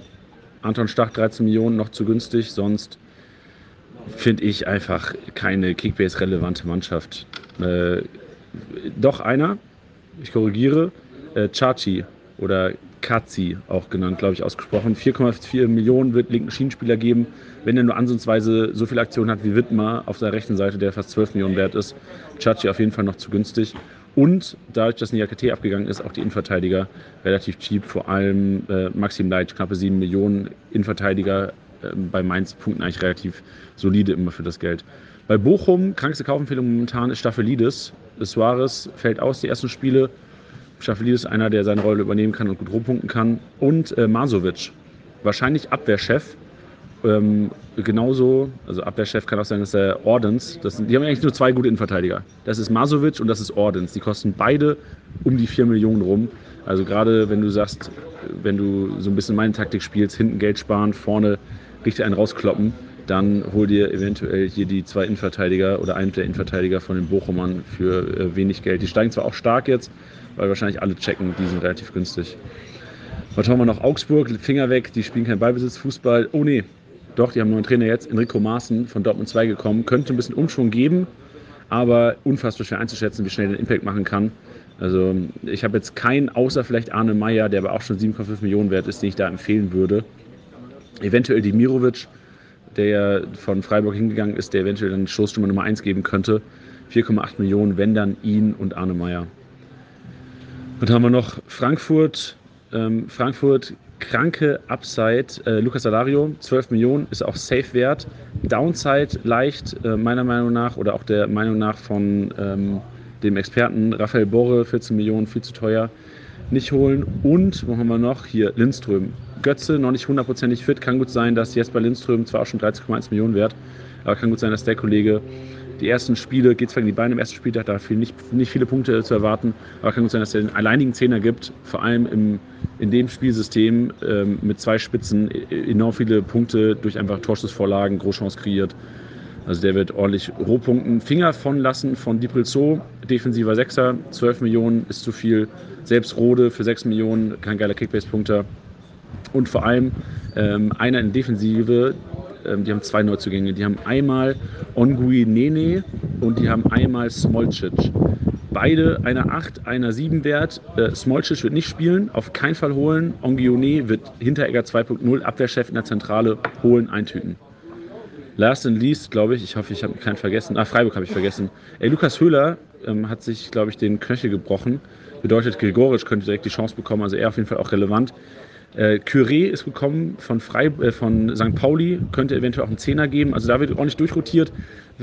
Anton Stach 13 Millionen, noch zu günstig. Sonst finde ich einfach keine Kickbase-relevante Mannschaft. Äh, doch einer, ich korrigiere, äh, Chachi oder Kazi auch genannt, glaube ich, ausgesprochen. 4,4 Millionen wird linken Schienenspieler geben. Wenn er nur ansatzweise so viele Aktionen hat wie Wittmer auf der rechten Seite, der fast 12 Millionen wert ist, Chachi auf jeden Fall noch zu günstig. Und dadurch, dass Niakate abgegangen ist, auch die Innenverteidiger relativ cheap. Vor allem äh, Maxim Leitsch, knappe 7 Millionen Innenverteidiger äh, bei Mainz punkten eigentlich relativ solide immer für das Geld. Bei Bochum, krankste Kaufempfehlung momentan ist Staffelidis. Suarez fällt aus, die ersten Spiele. Staffelidis einer, der seine Rolle übernehmen kann und gut rumpunkten kann. Und äh, Masovic, wahrscheinlich Abwehrchef. Ähm, genauso, also Abwehrchef kann auch sein, dass der Ordens, das sind, die haben eigentlich nur zwei gute Innenverteidiger. Das ist Masovic und das ist Ordens. Die kosten beide um die 4 Millionen rum. Also gerade wenn du sagst, wenn du so ein bisschen meine Taktik spielst, hinten Geld sparen, vorne richtig einen rauskloppen, dann hol dir eventuell hier die zwei Innenverteidiger oder einen der Innenverteidiger von den Bochumern für äh, wenig Geld. Die steigen zwar auch stark jetzt, weil wahrscheinlich alle checken, die sind relativ günstig. Was haben wir noch? Augsburg, Finger weg, die spielen kein Ballbesitz, Fußball. Oh nee, doch, die haben einen neuen Trainer jetzt, Enrico Maaßen von Dortmund 2 gekommen. Könnte ein bisschen Umschwung geben, aber unfassbar schwer einzuschätzen, wie schnell der Impact machen kann. Also ich habe jetzt keinen, außer vielleicht Arne Meyer, der aber auch schon 7,5 Millionen wert ist, den ich da empfehlen würde. Eventuell Dimirovic, der ja von Freiburg hingegangen ist, der eventuell dann Stoßstürmer Nummer 1 geben könnte. 4,8 Millionen, wenn dann ihn und Arne Meyer. Und haben wir noch Frankfurt. Ähm, Frankfurt, kranke Upside. Äh, Lucas Salario, 12 Millionen, ist auch safe wert. Downside leicht, äh, meiner Meinung nach, oder auch der Meinung nach von ähm, dem Experten Raphael Borre, 14 Millionen, viel zu teuer. Nicht holen. Und, wo haben wir noch? Hier, Lindström. Götze noch nicht hundertprozentig fit. Kann gut sein, dass jetzt bei Lindström zwar auch schon 13,1 Millionen wert, aber kann gut sein, dass der Kollege die ersten Spiele, geht zwar in die Beine im ersten Spieltag, da viel, nicht, nicht viele Punkte zu erwarten, aber kann gut sein, dass er den alleinigen Zehner gibt, vor allem im, in dem Spielsystem ähm, mit zwei Spitzen enorm viele Punkte durch einfach Torschussvorlagen, Großchance kreiert. Also der wird ordentlich Rohpunkten. Finger von lassen von Diprilzo, defensiver Sechser, 12 Millionen ist zu viel. Selbst Rode für 6 Millionen, kein geiler Kickbase-Punkter. Und vor allem ähm, einer in Defensive, die haben zwei Neuzugänge. Die haben einmal Ongui Nene und die haben einmal Smolcic. Beide einer 8, einer 7 wert. Äh, Smolcic wird nicht spielen, auf keinen Fall holen. Ongione wird Hinteregger 2.0 Abwehrchef in der Zentrale holen, eintüten. Last and least, glaube ich, ich hoffe, ich habe keinen vergessen. Ah, Freiburg habe ich vergessen. Ey, Lukas Höhler ähm, hat sich, glaube ich, den Knöchel gebrochen. Bedeutet, Gregoric könnte direkt die Chance bekommen, also er auf jeden Fall auch relevant. Äh, Curé ist gekommen von, Frei, äh, von St. Pauli, könnte eventuell auch einen Zehner geben. Also da wird ordentlich durchrotiert.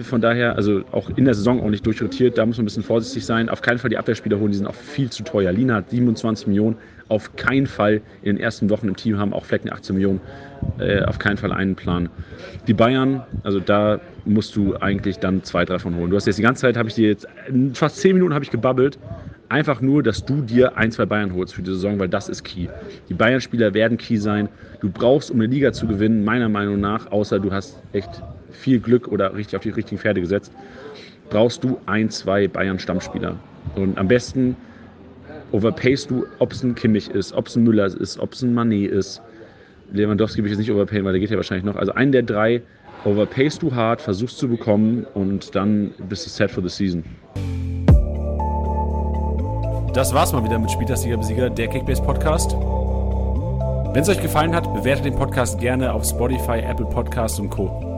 Von daher, also auch in der Saison ordentlich durchrotiert. Da muss man ein bisschen vorsichtig sein. Auf keinen Fall die Abwehrspieler holen, die sind auch viel zu teuer. Lina hat 27 Millionen. Auf keinen Fall in den ersten Wochen im Team haben auch Flecken 18 Millionen. Äh, auf keinen Fall einen Plan. Die Bayern, also da musst du eigentlich dann zwei, drei von holen. Du hast jetzt die ganze Zeit, habe ich dir jetzt, fast zehn Minuten habe ich gebabbelt einfach nur, dass du dir ein, zwei Bayern holst für die Saison, weil das ist key. Die Bayern-Spieler werden key sein. Du brauchst, um eine Liga zu gewinnen, meiner Meinung nach, außer du hast echt viel Glück oder richtig auf die richtigen Pferde gesetzt. brauchst du ein, zwei Bayern-Stammspieler. Und am besten overpayst du, ob es ein Kimmich ist, ob es ein Müller ist, ob es ein Manet ist. Lewandowski will ich jetzt nicht overpayen, weil der geht ja wahrscheinlich noch. Also einen der drei overpayst du hart, versuchst zu bekommen und dann bist du set for the season. Das war's mal wieder mit Spieltagsliga Besieger, der Kickbase Podcast. Wenn es euch gefallen hat, bewertet den Podcast gerne auf Spotify, Apple Podcasts und Co.